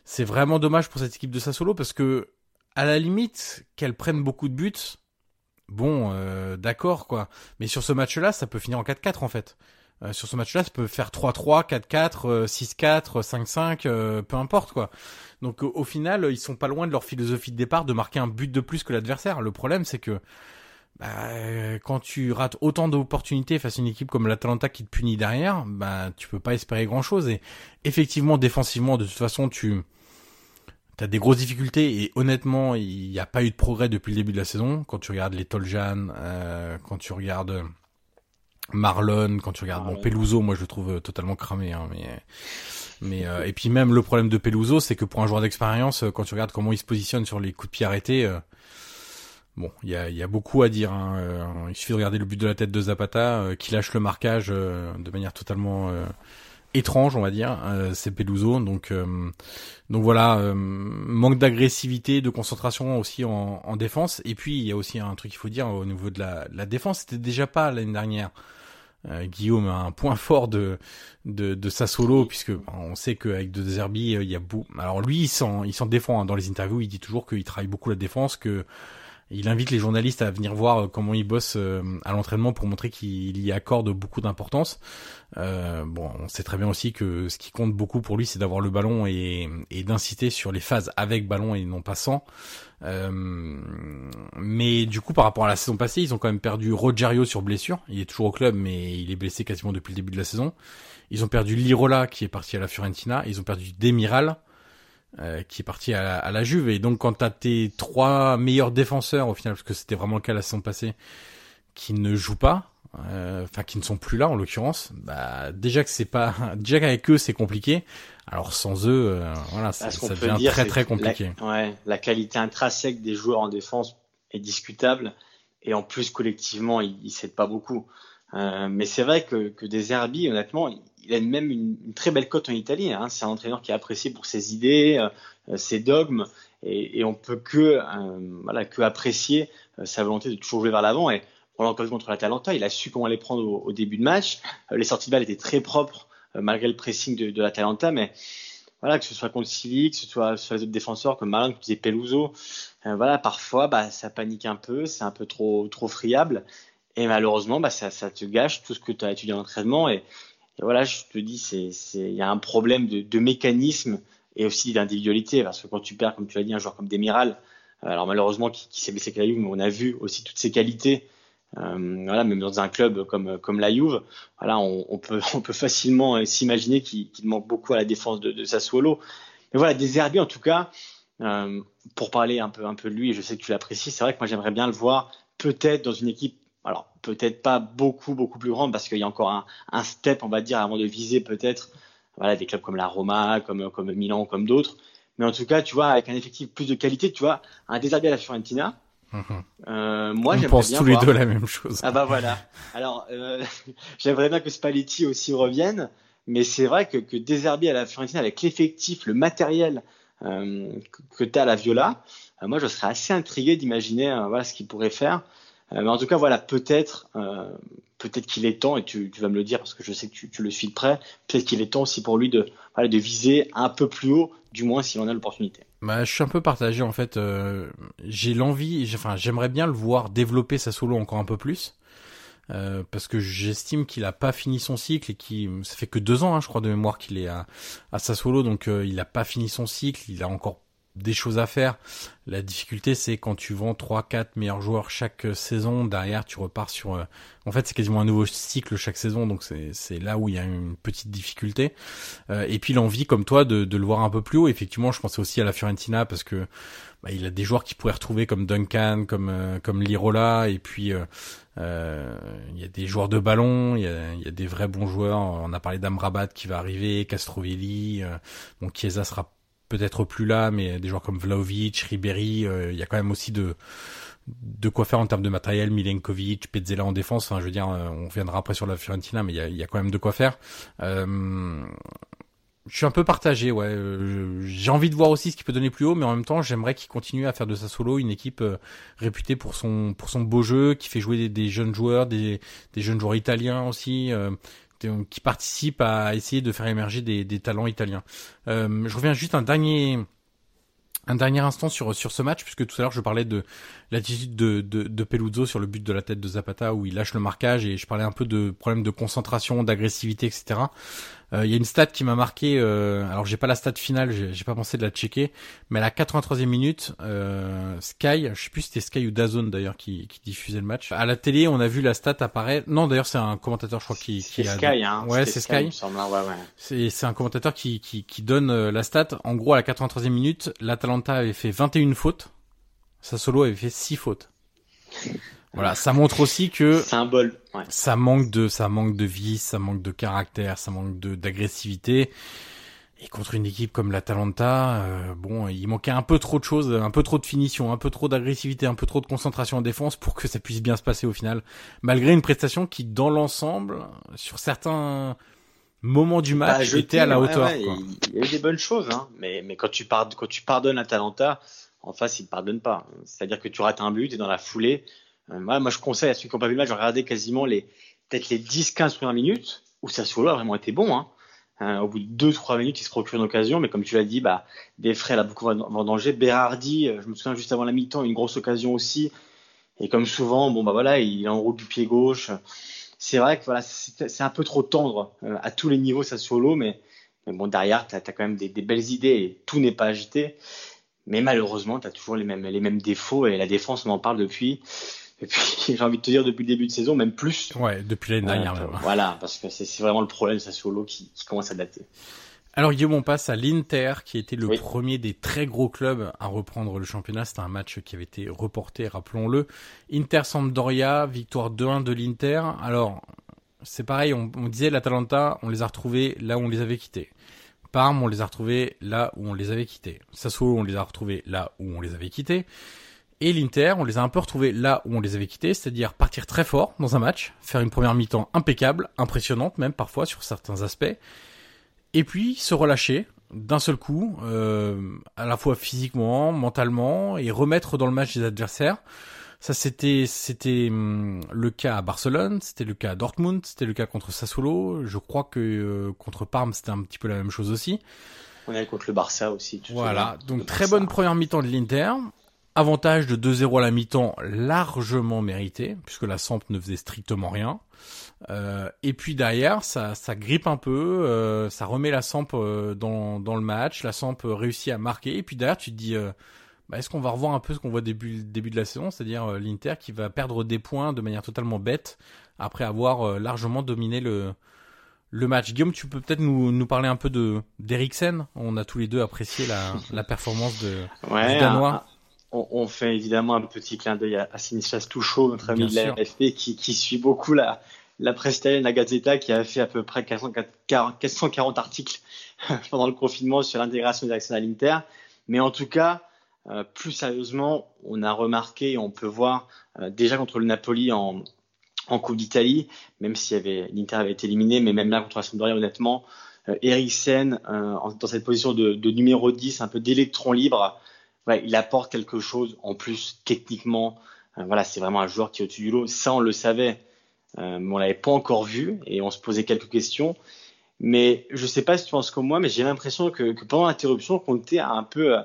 c'est vraiment dommage pour cette équipe de Sassuolo parce que à la limite qu'elle prenne beaucoup de buts, bon euh, d'accord quoi. Mais sur ce match-là, ça peut finir en 4-4 en fait. Euh, sur ce match-là, ça peut faire 3-3, 4-4, 6-4, 5-5, peu importe quoi. Donc au final, ils sont pas loin de leur philosophie de départ de marquer un but de plus que l'adversaire. Le problème, c'est que bah, quand tu rates autant d'opportunités face à une équipe comme l'Atalanta qui te punit derrière, bah, tu peux pas espérer grand chose. Et effectivement, défensivement, de toute façon, tu as des grosses difficultés et honnêtement, il n'y a pas eu de progrès depuis le début de la saison. Quand tu regardes les Toljan, euh, quand tu regardes Marlon, quand tu regardes bon Peluso, moi je le trouve totalement cramé, hein, mais mais euh, et puis même le problème de Peluso, c'est que pour un joueur d'expérience, quand tu regardes comment il se positionne sur les coups de pied arrêtés, euh, Bon, il y a, y a, beaucoup à dire. Hein. Euh, il suffit de regarder le but de la tête de Zapata, euh, qui lâche le marquage euh, de manière totalement étrange, on va dire. c'est Peluso, donc donc voilà, manque d'agressivité, de concentration aussi en, en, défense. Et puis il y a aussi un truc qu'il faut dire au niveau de la, la défense, c'était déjà pas l'année dernière. Guillaume a un point <laughs> fort de de, de solo puisque on sait qu'avec De Zerbi il y a beaucoup. Alors lui il s'en il s'en défend hein. dans les interviews, il dit toujours qu'il travaille beaucoup la défense, que il invite les journalistes à venir voir euh, comment il bosse euh, à l'entraînement pour montrer qu'il y accorde beaucoup d'importance. Euh, bon, on sait très bien aussi que ce qui compte beaucoup pour lui, c'est d'avoir le ballon et, d'inciter sur les phases avec ballon et non pas sans. Mais du coup, par rapport à la saison passée, ils ont quand même perdu Rogerio sur blessure. Il est toujours au club, mais il est blessé quasiment depuis le début de la saison. Ils ont perdu Lirola qui est parti à la Fiorentina. Ils ont perdu Demiral euh, qui est parti à, la Juve. Et donc quand t'as tes trois meilleurs défenseurs au final, parce que c'était vraiment le cas la saison passée, qui ne jouent pas, euh, enfin qui ne sont plus là en l'occurrence, bah déjà que c'est pas, <laughs> déjà qu'avec eux c'est compliqué. Alors sans eux, euh, voilà, ça, ça devient très très compliqué. La, ouais, la qualité intrinsèque des joueurs en défense est discutable et en plus collectivement ils, ils s'aident pas beaucoup. Euh, mais c'est vrai que, que Herbie, honnêtement, il a même une, très belle cote en Italie. Hein. C'est un entraîneur qui est apprécié pour ses idées, euh, ses dogmes, et, et, on peut que euh, voilà que apprécier sa volonté de toujours jouer vers l'avant. Et pour l'occasion contre l'Atalanta, il a su comment les prendre au, début de match. Les sorties de balle étaient très propres malgré le pressing de, l'Atalanta, mais voilà que ce soit contre Sili, que ce soit sur les autres défenseurs comme Malin, comme disait Peluso, voilà parfois bah ça panique un peu, c'est un peu trop trop friable. Et malheureusement, bah, ça, ça te gâche tout ce que tu as étudié en entraînement. Et, voilà, je te dis, il y a un problème de, de mécanisme et aussi d'individualité, parce que quand tu perds, comme tu l'as dit, un joueur comme Demiral, euh, alors malheureusement qui, qui s'est blessé avec la Juve, mais on a vu aussi toutes ses qualités. Euh, voilà, même dans un club comme comme la Juve, voilà, on, peut <laughs> on peut facilement euh, s'imaginer qu'il, manque beaucoup à la défense de, de Sassuolo. Mais voilà, des Herbies en tout cas, pour parler un peu un peu de lui, je sais que tu l'apprécies, c'est vrai que moi j'aimerais bien le voir peut-être dans une équipe alors peut-être pas beaucoup beaucoup plus grand parce qu'il y a encore un, un, step on va dire avant de viser peut-être voilà des clubs comme la Roma comme comme Milan comme d'autres. Mais en tout cas tu vois avec un effectif plus de qualité tu vois un déshabillé à la Fiorentina mmh. euh, moi on pense tous les deux la même chose. Ah bah voilà. Alors euh, <laughs> j'aimerais bien que Spalletti aussi revienne mais c'est vrai que, que à la Fiorentina avec l'effectif le matériel euh, que, que tu as à la Viola euh, moi je serais assez intrigué d'imaginer voilà ce qu'il pourrait faire mais en tout cas, voilà, peut-être, euh, peut-être qu'il est temps, et tu, vas me le dire parce que je sais que tu, le suis de près, peut-être qu'il est temps aussi pour lui de, de viser un peu plus haut, du moins s'il en a l'opportunité. Bah, je suis un peu partagé en fait. Euh, j'ai l'envie, enfin, j'aimerais bien le voir développer sa solo encore un peu plus. Euh, parce que j'estime qu'il a pas fini son cycle et qui ça fait que deux ans, hein, je crois de mémoire qu'il est à, à Sassuolo, donc euh, il a pas fini son cycle, il a encore des choses à faire. La difficulté, c'est quand tu vends 3-4 meilleurs joueurs chaque saison, derrière, tu repars sur... Euh, en fait, c'est quasiment un nouveau cycle chaque saison, donc c'est là où il y a une petite difficulté. Euh, et puis l'envie, comme toi, de, de, le voir un peu plus haut. Effectivement, je pensais aussi à la Fiorentina, parce que bah, il a des joueurs qui pourraient retrouver comme Duncan, comme euh, comme Lirola, et puis... Euh, euh, il y a des joueurs de ballon, il y a, y a des vrais bons joueurs. On a parlé d'Amrabat qui va arriver, Castrovelli, euh, bon Chiesa sera peut-être plus là, mais des joueurs comme Vlaovic, Ribéry, euh, il y a quand même aussi de de quoi faire en termes de matériel, Milenkovic, Pezzella en défense, enfin je veux dire, euh, on reviendra après sur la Fiorentina, mais il y a, y a, quand même de quoi faire. Euh, je suis un peu partagé, ouais. Euh, j'ai envie de voir aussi ce qu'il peut donner plus haut, mais en même temps, j'aimerais qu'il continue à faire de sa solo une équipe réputée pour son pour son beau jeu, qui fait jouer des, des jeunes joueurs, des, des jeunes joueurs italiens aussi qui participe à essayer de faire émerger des, talents italiens. Euh, je reviens juste un dernier un dernier instant sur sur ce match puisque tout à l'heure je parlais de l'attitude de, de, de Peluzzo sur le but de la tête de Zapata où il lâche le marquage et je parlais un peu de problèmes de concentration, d'agressivité, etc. Il y a une stat qui m'a marqué. alors j'ai pas la stat finale, j'ai pas pensé de la checker, mais à la 83e minute, Sky, je sais plus si c'était Sky ou Dazone d'ailleurs qui, qui diffusait le match. À la télé, on a vu la stat apparaître. Non, d'ailleurs c'est un commentateur, je crois qui, qui a. Sky, hein. Ouais, c'est Sky. Sky. Hein, ouais, ouais. C'est c'est un commentateur qui, qui qui donne la stat. En gros, à la 83e minute, l'Atalanta avait fait 21 fautes. Sassuolo avait fait 6 fautes. Voilà, ça montre aussi que symbole. Ouais. Ça manque de, ça manque de vie, ça manque de caractère, ça manque de d'agressivité. Et contre une équipe comme l'Atalanta, euh, bon, il manquait un peu trop de choses, un peu trop de finition, un peu trop d'agressivité, un peu trop de concentration en défense pour que ça puisse bien se passer au final. Malgré une prestation qui, dans l'ensemble, sur certains moments du match, était à la hauteur. Il y a eu des bonnes choses, hein, mais mais quand tu pardonnes, quand tu pardonnes l'Atalanta, en face, il ne pardonne pas. C'est-à-dire que tu rates un but et dans la foulée, euh, moi, je conseille à ceux qui n'ont pas vu le match de regarder quasiment les peut-être les 10-15 premières minutes où Sassuolo a vraiment été bon. Hein. Euh, au bout de 2-3 minutes, il se procure une occasion, mais comme tu l'as dit, bah, des frais a beaucoup danger. Berardi, euh, je me souviens juste avant la mi-temps, une grosse occasion aussi. Et comme route bon bah voilà, il enroule du pied gauche. C'est vrai que voilà, c'est un peu trop tendre à tous les niveaux Sassuolo, mais, mais bon derrière, tu as, quand même des, des, belles idées et tout n'est pas agité. Mais malheureusement, tu as toujours les mêmes, les mêmes défauts et la défense, on en parle depuis. Et puis, <laughs> j'ai envie de te dire depuis le début de saison, même plus. Ouais, depuis l'année dernière. même. Voilà, parce que c'est vraiment le problème, ça solo qui, qui commence à dater. Alors Guillaume, on passe à l'Inter, qui était le premier des très gros clubs à reprendre le championnat. C'était un match qui avait été reporté, rappelons-le. Inter Sampdoria, victoire 2-1 de l'Inter. Alors, c'est pareil, on, on disait l'Atalanta, on les a retrouvés là où on les avait quittés. Parme, on les a retrouvés là où on les avait quittés. Sassuolo, on les a retrouvés là où on les avait quittés. Et l'Inter, on les a un peu retrouvés là où on les avait quittés, c'est-à-dire partir très fort dans un match, faire une première mi-temps impeccable, impressionnante même parfois sur certains aspects, et puis se relâcher d'un seul coup, euh, à la fois physiquement, mentalement, et remettre dans le match des adversaires. Ça, c'était c'était hum, le cas à Barcelone, c'était le cas à Dortmund, c'était le cas contre Sassuolo. Je crois que euh, contre Parme, c'était un petit peu la même chose aussi. On est contre le Barça aussi. Voilà, donc très bonne première mi-temps de l'Inter. Avantage de 2-0 à la mi-temps largement mérité, puisque la Samp ne faisait strictement rien. Euh, et puis derrière, ça, ça grippe un peu, euh, ça remet la Samp euh, dans, dans le match, la Samp réussit à marquer, et puis derrière tu te dis, bah, est-ce qu'on va revoir un peu ce qu'on voit début début de la saison, c'est-à-dire euh, l'Inter qui va perdre des points de manière totalement bête après avoir euh, largement dominé le le match. Guillaume, tu peux peut-être nous, nous parler un peu de d'Eriksen. On a tous les deux apprécié la, la performance de ouais, Danois. On, fait évidemment un petit clin d'œil à, à Touchot, notre ami de la FP, qui, qui suit beaucoup la, la presse italienne, la Gazzetta, qui a fait à peu près 440 articles <laughs> pendant le confinement sur l'intégration des à l'Inter. Mais en tout cas, euh, plus sérieusement, on a remarqué, on peut voir euh, déjà contre le Napoli en, en Coupe d'Italie, même si l'Inter avait été éliminé, mais même là contre la Sampdoria, honnêtement, euh, Eriksen dans cette position de, de, numéro 10, un peu d'électron libre, il apporte quelque chose en plus techniquement. voilà, c'est vraiment un joueur qui est au-dessus du lot. Ça, on le savait, mais on l'avait pas encore vu et on se posait quelques questions. Mais je sais pas si tu penses comme moi, mais j'ai l'impression que, pendant l'interruption, Conte a un peu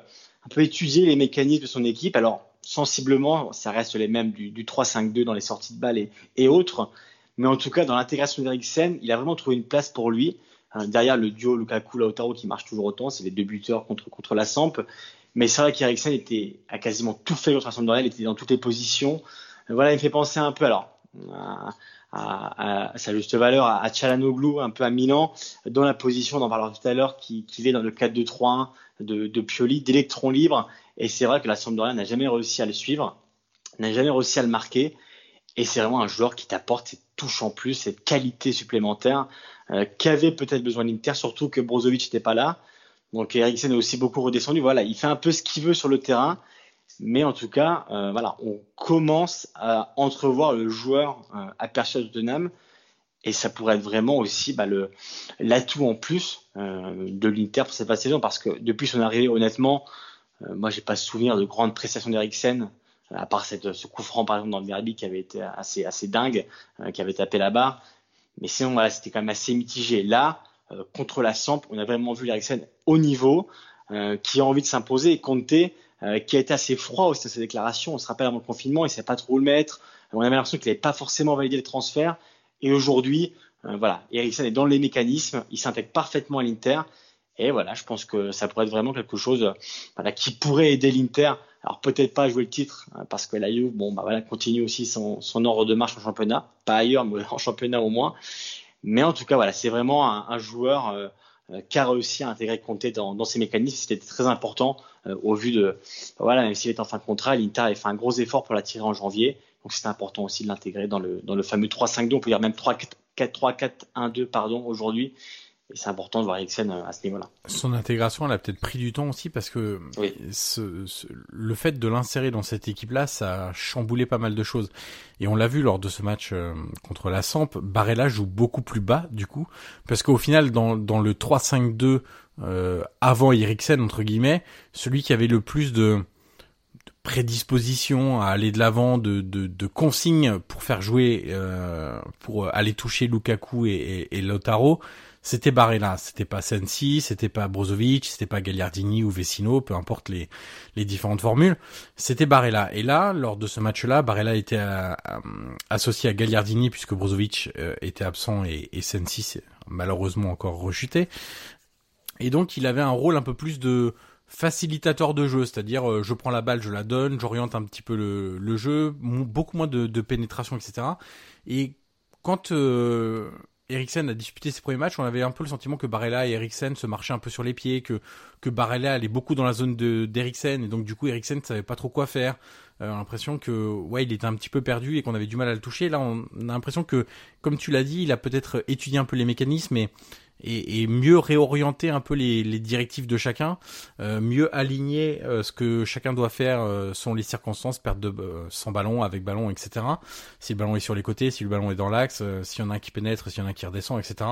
on peut étudier les mécanismes de son équipe. Alors, sensiblement, ça reste les mêmes du, du 3-5-2 dans les sorties de balles et, autres. Mais en tout cas, dans l'intégration d'Eriksen, il a vraiment trouvé une place pour lui. Euh, derrière le duo Lukaku-Lautaro qui marche toujours autant, c'est les deux buteurs contre, contre la Samp. Mais c'est vrai qu'Eriksen était, a quasiment tout fait contre Sampdoria, il était dans toutes les positions. Euh, voilà, il me fait penser un peu, alors, à, sa juste valeur, à, à un peu à Milan, dans la position, on en parlera tout à l'heure, qui, est dans le 4-2-3-1 de, de Pioli, d'électrons libres. Et c'est vrai que la Sampdoria n'a jamais réussi à le suivre, n'a jamais réussi à le marquer. Et c'est vraiment un joueur qui t'apporte cette touche en plus, cette qualité supplémentaire euh, qu'avait peut-être besoin l'Inter, surtout que Brozovic n'était pas là. Donc Eriksen est aussi beaucoup redescendu. Voilà, il fait un peu ce qu'il veut sur le terrain. Mais en tout cas, euh, voilà, on commence à entrevoir le joueur euh, aperçu à Tottenham et ça pourrait être vraiment aussi bah, le l'atout en plus euh, de l'Inter pour cette saison parce que depuis son arrivée, honnêtement, euh, moi j'ai pas souvenir de grandes prestations d'Eriksen à part cette, ce coup franc par exemple dans le derby qui avait été assez assez dingue, qui avait tapé la barre. Mais sinon voilà, c'était quand même assez mitigé. Là, contre la Samp, on a vraiment vu l'Eriksen au niveau, euh, qui a envie de s'imposer et compter euh, qui a été assez froid aussi dans ses déclarations. On se rappelle avant le confinement, il ne sait pas trop où le mettre. On avait l'impression qu'il n'avait pas forcément validé le transfert. Et aujourd'hui, voilà, Eriksen est dans les mécanismes, il s'intègre parfaitement à l'Inter. Et voilà, je pense que ça pourrait être vraiment quelque chose voilà, qui pourrait aider l'Inter. Alors peut-être pas jouer le titre, hein, parce que la Juve, bon, bah voilà, continue aussi son, son ordre de marche en championnat, pas ailleurs, mais <laughs> en championnat au moins. Mais en tout cas, voilà, c'est vraiment un, un joueur euh, euh, qui a réussi à intégrer Conte dans, dans ses mécanismes. C'était très important euh, au vu de, voilà, même s'il est en fin de contrat, l'Inter a fait un gros effort pour l'attirer en janvier. Donc c'était important aussi de l'intégrer dans le, dans le fameux 3-5-2, on peut dire même 3-4-1-2 pardon aujourd'hui. Et c'est important de voir Eriksen euh, à ce niveau-là. Son intégration, elle a peut-être pris du temps aussi parce que oui. ce, ce, le fait de l'insérer dans cette équipe-là, ça a chamboulé pas mal de choses. Et on l'a vu lors de ce match euh, contre la Samp, Barella joue beaucoup plus bas du coup, parce qu'au final, dans, dans le 3-5-2 euh, avant Eriksen entre guillemets, celui qui avait le plus de prédisposition à aller de l'avant, de, de, de, consignes pour faire jouer, euh, pour aller toucher Lukaku et, et, et Lautaro, c'était Barella, c'était pas Sensi, c'était pas Brozovic, c'était pas Gagliardini ou Vecino, peu importe les, les différentes formules, c'était Barella. Et là, lors de ce match-là, Barella était à, associé à Gagliardini puisque Brozovic euh, était absent et, et Sensi malheureusement encore rechuté. Et donc il avait un rôle un peu plus de facilitateur de jeu, c'est-à-dire euh, je prends la balle, je la donne, j'oriente un petit peu le, le jeu, beaucoup moins de, pénétration, etc. Et quand euh, Eriksen a disputé ses premiers matchs, on avait un peu le sentiment que Barella et Eriksen se marchaient un peu sur les pieds, que que Barella allait beaucoup dans la zone de d'Eriksen et donc du coup Eriksen savait pas trop quoi faire. Euh, l'impression que ouais, il était un petit peu perdu et qu'on avait du mal à le toucher. Là, on a l'impression que comme tu l'as dit, il a peut-être étudié un peu les mécanismes et et, et, mieux réorienter un peu les, les directives de chacun, euh, mieux aligner euh, ce que chacun doit faire euh, selon les circonstances, perte de euh, sans ballon, avec ballon, etc. Si le ballon est sur les côtés, si le ballon est dans l'axe, euh, s'il y en a un qui pénètre, s'il y en a un qui redescend, etc.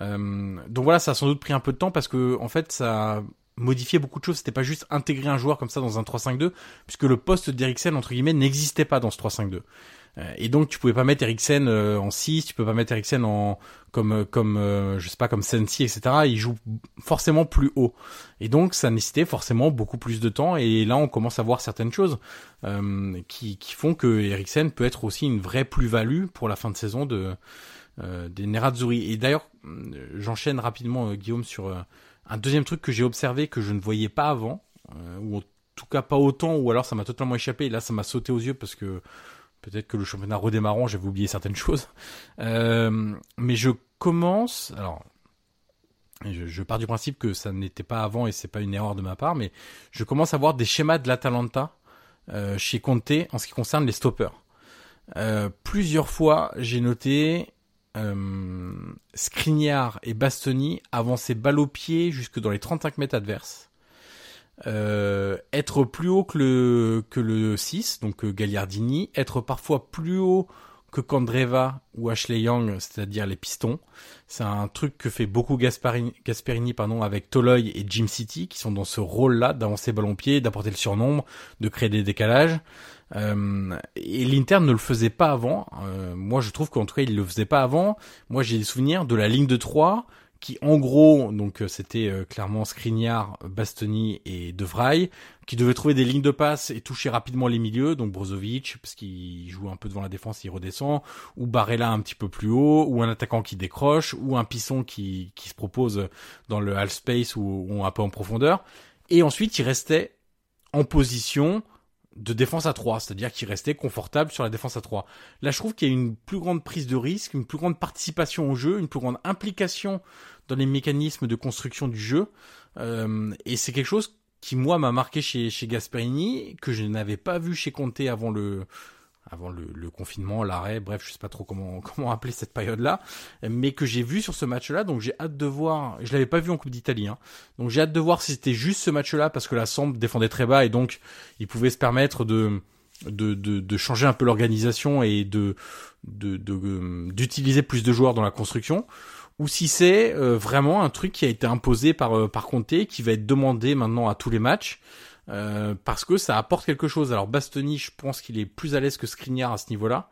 Euh, donc voilà, ça a sans doute pris un peu de temps parce que en fait, ça a modifié beaucoup de choses. C'était pas juste intégrer un joueur comme ça dans un 3-5-2, puisque le poste d'Eriksen entre guillemets n'existait pas dans ce 3-5-2. Et donc tu pouvais pas mettre Eriksen en 6, tu peux pas mettre Eriksen en comme comme euh, je sais pas comme Sensi etc. Il joue forcément plus haut et donc ça nécessitait forcément beaucoup plus de temps et là on commence à voir certaines choses euh, qui qui font que Eriksen peut être aussi une vraie plus-value pour la fin de saison de euh, des Nerazzurri. Et d'ailleurs j'enchaîne rapidement Guillaume sur un deuxième truc que j'ai observé que je ne voyais pas avant ou en tout cas pas autant ou alors ça m'a totalement échappé et là ça m'a sauté aux yeux parce que Peut-être que le championnat redémarrant, j'avais oublié certaines <laughs> choses. Euh, mais je commence. Alors, je, pars du principe que ça n'était pas avant et c'est pas une erreur de ma part, mais je commence à voir des schémas de l'Atalanta euh, chez Conte en ce qui concerne les stoppers. Euh, plusieurs fois, j'ai noté euh, et Bastoni avancer balle au pied jusque dans les 35 mètres adverses euh, être plus haut que le, que le 6, donc euh, Gagliardini, être parfois plus haut que Kandreva ou Ashley Young, c'est-à-dire les pistons. C'est un truc que fait beaucoup Gasparini, Gasperini pardon, avec Toloy et Jim City, qui sont dans ce rôle-là d'avancer ballon pied, d'apporter le surnombre, de créer des décalages. Euh, et l'Inter ne le faisait pas avant. Euh, moi, je trouve qu'en tout cas, il le faisait pas avant. Moi, j'ai des souvenirs de la ligne de 3 qui en gros, donc euh, c'était clairement Skriniar, Bastoni et De qui devaient trouver des lignes de passe et toucher rapidement les milieux, donc Brozovic, parce qu'il joue un peu devant la défense, il redescend, ou Barella un petit peu plus haut, ou un attaquant qui décroche, ou un pisson qui, qui se propose dans le half space ou, ou un peu en profondeur. Et ensuite, il restait en position de défense à 3, c'est-à-dire qu'il restait confortable sur la défense à 3. Là, je trouve qu'il y a une plus grande prise de risque, une plus grande participation au jeu, une plus grande implication dans les mécanismes de construction du jeu. Euh, et c'est quelque chose qui, moi, m'a marqué chez, chez Gasperini, que je n'avais pas vu chez Conte avant le, avant le, le confinement, l'arrêt, bref, je sais pas trop comment <laughs> comment appeler cette période-là, mais que j'ai vu sur ce match-là, donc j'ai hâte de voir. Je l'avais pas vu en Coupe d'Italie, hein, donc j'ai hâte de voir si c'était juste ce match-là parce que la Samp défendait très bas et donc il pouvait se permettre de de, de, changer un peu l'organisation et de d'utiliser de, d'utiliser plus de joueurs dans la construction ou si c'est euh, vraiment un truc qui a été imposé par euh, par Conte qui va être demandé maintenant à tous les matchs euh, parce que ça apporte quelque chose. Alors Bastoni, je pense qu'il est plus à l'aise que Skriniar à ce niveau-là,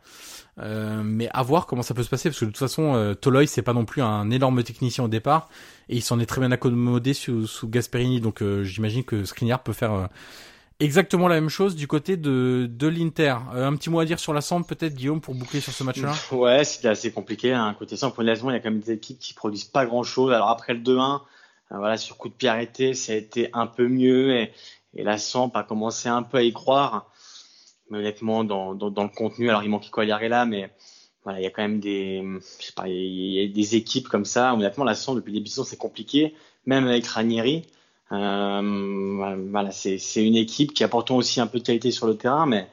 euh, mais à voir comment ça peut se passer parce que de toute façon, euh, Toloy c'est pas non plus un énorme technicien au départ et il s'en est très bien accommodé sous, sous Gasperini, donc euh, j'imagine que Skriniar peut faire exactement la même chose du côté de, de l'Inter. Euh, un petit mot à dire sur la Samp peut-être Guillaume pour boucler sur ce match-là? Ouais, c'était assez compliqué. Hein. Côté Samp, honnêtement, il y a quand même des équipes qui produisent pas grand-chose. Alors après le 2-1, euh, voilà, sur coup de pied arrêté, ça a été un peu mieux et, et la Samp a commencé un peu à y croire. Mais honnêtement, dans, dans, le contenu, alors il manquait quoi là, mais voilà, il y a quand même des, je sais pas, il y a des équipes comme ça. Honnêtement, la Samp depuis le début c'est compliqué, même avec Ranieri. Euh, voilà, c'est une équipe qui a pourtant aussi un peu de qualité sur le terrain, mais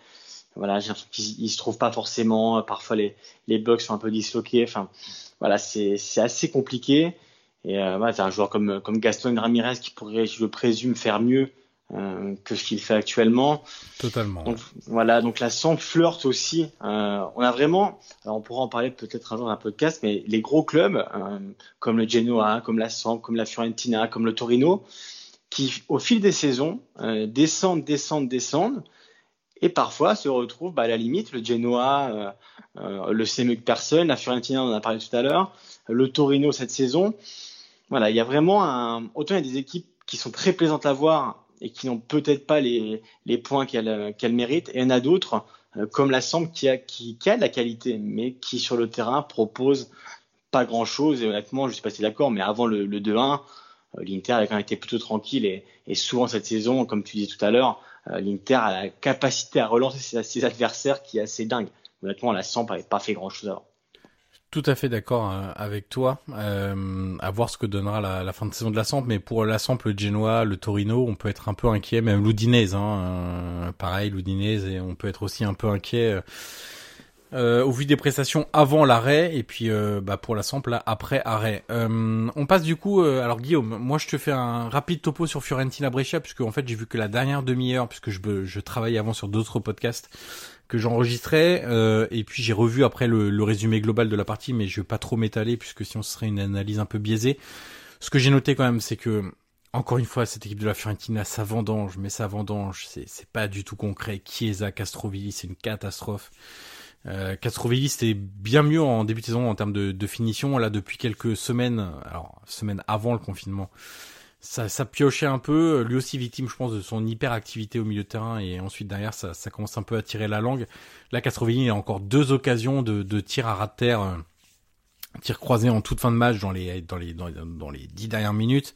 voilà, j'ai l'impression qu'ils se trouvent pas forcément. Parfois, les, les bugs sont un peu disloqués. Enfin, voilà, c'est assez compliqué. Et euh, voilà, un joueur comme, comme Gaston Ramirez qui pourrait, je le présume, faire mieux euh, que ce qu'il fait actuellement. Totalement. Donc, voilà, donc la Samp flirte aussi. Euh, on a vraiment, alors on pourra en parler peut-être un jour dans un podcast, mais les gros clubs euh, comme le Genoa, comme la Samp, comme la Fiorentina, comme le Torino, qui, au fil des saisons, descendent, descendent, descendent, et parfois se retrouvent bah, à la limite. Le Genoa, le CMU personne, la Fiorentina, on en a parlé tout à l'heure, le Torino cette saison. Voilà, il y a vraiment un. Autant il y a des équipes qui sont très plaisantes à voir et qui n'ont peut-être pas les, points qu'elles méritent, et il y en a d'autres, comme la Samp, qui a, de la qualité, mais qui sur le terrain propose pas grand-chose. Et honnêtement, je suis pas si d'accord, mais avant le, le 2-1, euh, L'Inter a quand même été plutôt tranquille et, souvent cette saison, comme tu disais tout à l'heure, euh, l'Inter a la capacité à relancer ses, adversaires qui est assez dingue. Honnêtement, la Samp n'avait pas fait grand-chose avant. Tout à fait d'accord euh, avec toi. Euh, à voir ce que donnera la, la, fin de saison de la Samp, mais pour la Samp, le Genoa, le Torino, on peut être un peu inquiet, même l'Udinese, hein, euh, pareil, l'Udinese, et on peut être aussi un peu inquiet euh, au vu des prestations avant l'arrêt et puis euh, bah pour la sample après arrêt. Euh, on passe du coup, euh, alors Guillaume, moi je te fais un rapide topo sur Fiorentina Brescia puisque en fait j'ai vu que la dernière demi-heure puisque je, je travaillais avant sur d'autres podcasts que j'enregistrais euh, et puis j'ai revu après le, le, résumé global de la partie mais je vais pas trop m'étaler puisque sinon ce serait une analyse un peu biaisée. Ce que j'ai noté quand même c'est que encore une fois, cette équipe de la Fiorentina, ça vendange, mais ça vendange, c'est pas du tout concret. Chiesa, Castrovilli, c'est une catastrophe. Euh, Castrovilli c'était bien mieux en début de saison en termes de, de, finition. Là, depuis quelques semaines, alors semaines avant le confinement, ça, piochait un peu. Lui aussi victime, je pense, de son hyperactivité au milieu de terrain et ensuite derrière, ça, ça commence un peu à tirer la langue. Là, Castrovilli a encore deux occasions de, de tir à ras de terre, euh, tir croisé en toute fin de match dans les dans les dans, les dix dernières minutes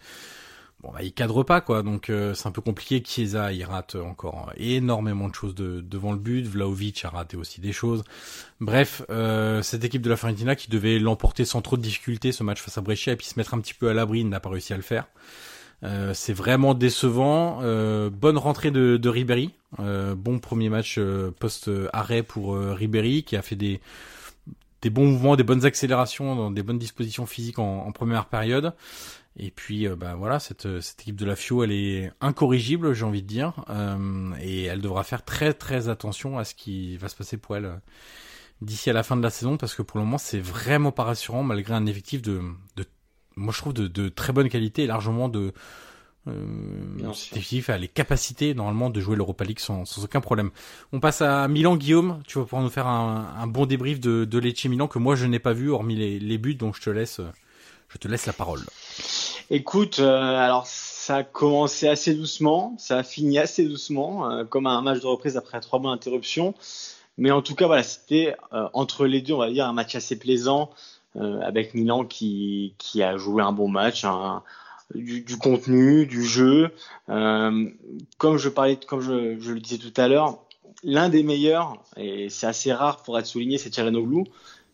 bon bah il cadre pas quoi donc euh, c'est un peu compliqué Chiesa il rate encore énormément de choses de, devant le but Vlaovic a raté aussi des choses bref euh, cette équipe de la Fiorentina qui devait l'emporter sans trop de difficultés ce match face à Brescia et puis se mettre un petit peu à l'abri n'a pas réussi à le faire euh, c'est vraiment décevant. Euh, bonne rentrée de, de Ribéry. Bon premier match post arrêt pour Ribéry qui a fait des des bons mouvements, des bonnes accélérations, des bonnes dispositions physiques en, en première période. Et puis, euh, bah voilà, cette, euh, cette équipe de la FIO, elle est incorrigible, j'ai envie de dire, euh, et elle devra faire très très attention à ce qui va se passer pour elle euh, d'ici à la fin de la saison, parce que pour le moment, c'est vraiment pas rassurant, malgré un effectif de, de moi je trouve de, de très bonne qualité et largement de euh, cet effectif a les capacités normalement de jouer l'Europa League sans, sans, aucun problème. On passe à Milan, Guillaume. Tu vas pouvoir nous faire un, un bon débrief de, de Lecce Milan que moi je n'ai pas vu hormis les, les buts, donc je te laisse, je te laisse la parole. Écoute, euh, alors ça a commencé assez doucement, ça a fini assez doucement, euh, comme un match de reprise après trois mois d'interruption. Mais en tout cas, voilà, c'était euh, entre les deux, on va dire, un match assez plaisant, avec Milan qui, qui a joué un bon match, un, du, du, contenu, du jeu. comme je parlais, comme je, je le disais tout à l'heure, l'un des meilleurs, et c'est assez rare pour être souligné, c'est Tcherenoglu,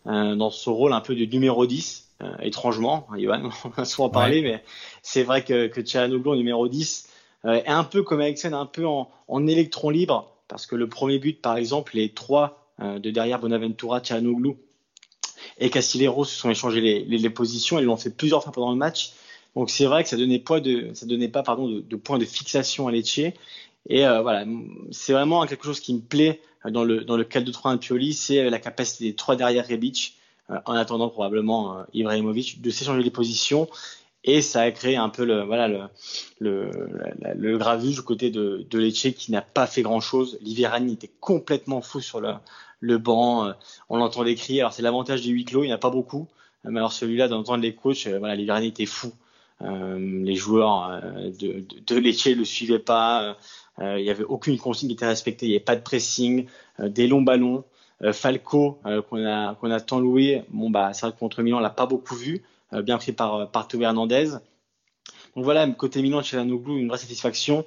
dans ce rôle un peu de numéro 10 euh, étrangement, hein, Johan, <laughs> on a souvent parlé, ouais. mais c'est vrai que, que Tchalanoglu, numéro 10, euh, est un peu comme Eriksen, un peu en, en, électron libre, parce que le premier but, par exemple, les trois euh, de derrière Bonaventura, Tchalanoglu et Castillejo se sont échangés les, les, les positions, ils l'ont fait plusieurs fois pendant le match. Donc c'est vrai que ça donnait, de, donnait pas de, point de fixation à Lecce. Et euh, voilà, c'est vraiment quelque chose qui me plaît dans le, dans le 4-2-3 de Pioli, c'est la capacité des trois derrière Rebic euh, en attendant probablement euh, Ibrahimovic de s'échanger les positions et ça a créé un peu le voilà le du côté de, de Lecce qui n'a pas fait grand chose. Liverani était complètement fou sur le, le banc, euh, on l'entendait crier. Alors c'est l'avantage des huis clos, il n'y en a pas beaucoup, mais alors celui-là d'entendre les coachs, voilà Liverani était fou. les joueurs de, de, Lecce le suivaient pas. il n'y avait aucune consigne qui était respectée. Il n'y avait pas de pressing, des longs ballons. Falco qu'on a tant loué. Bon bah c'est vrai que contre Milan on l'a pas beaucoup vu. bien pris par par Théo Hernandez. Donc voilà côté Milan chez Lanoglu une vraie satisfaction.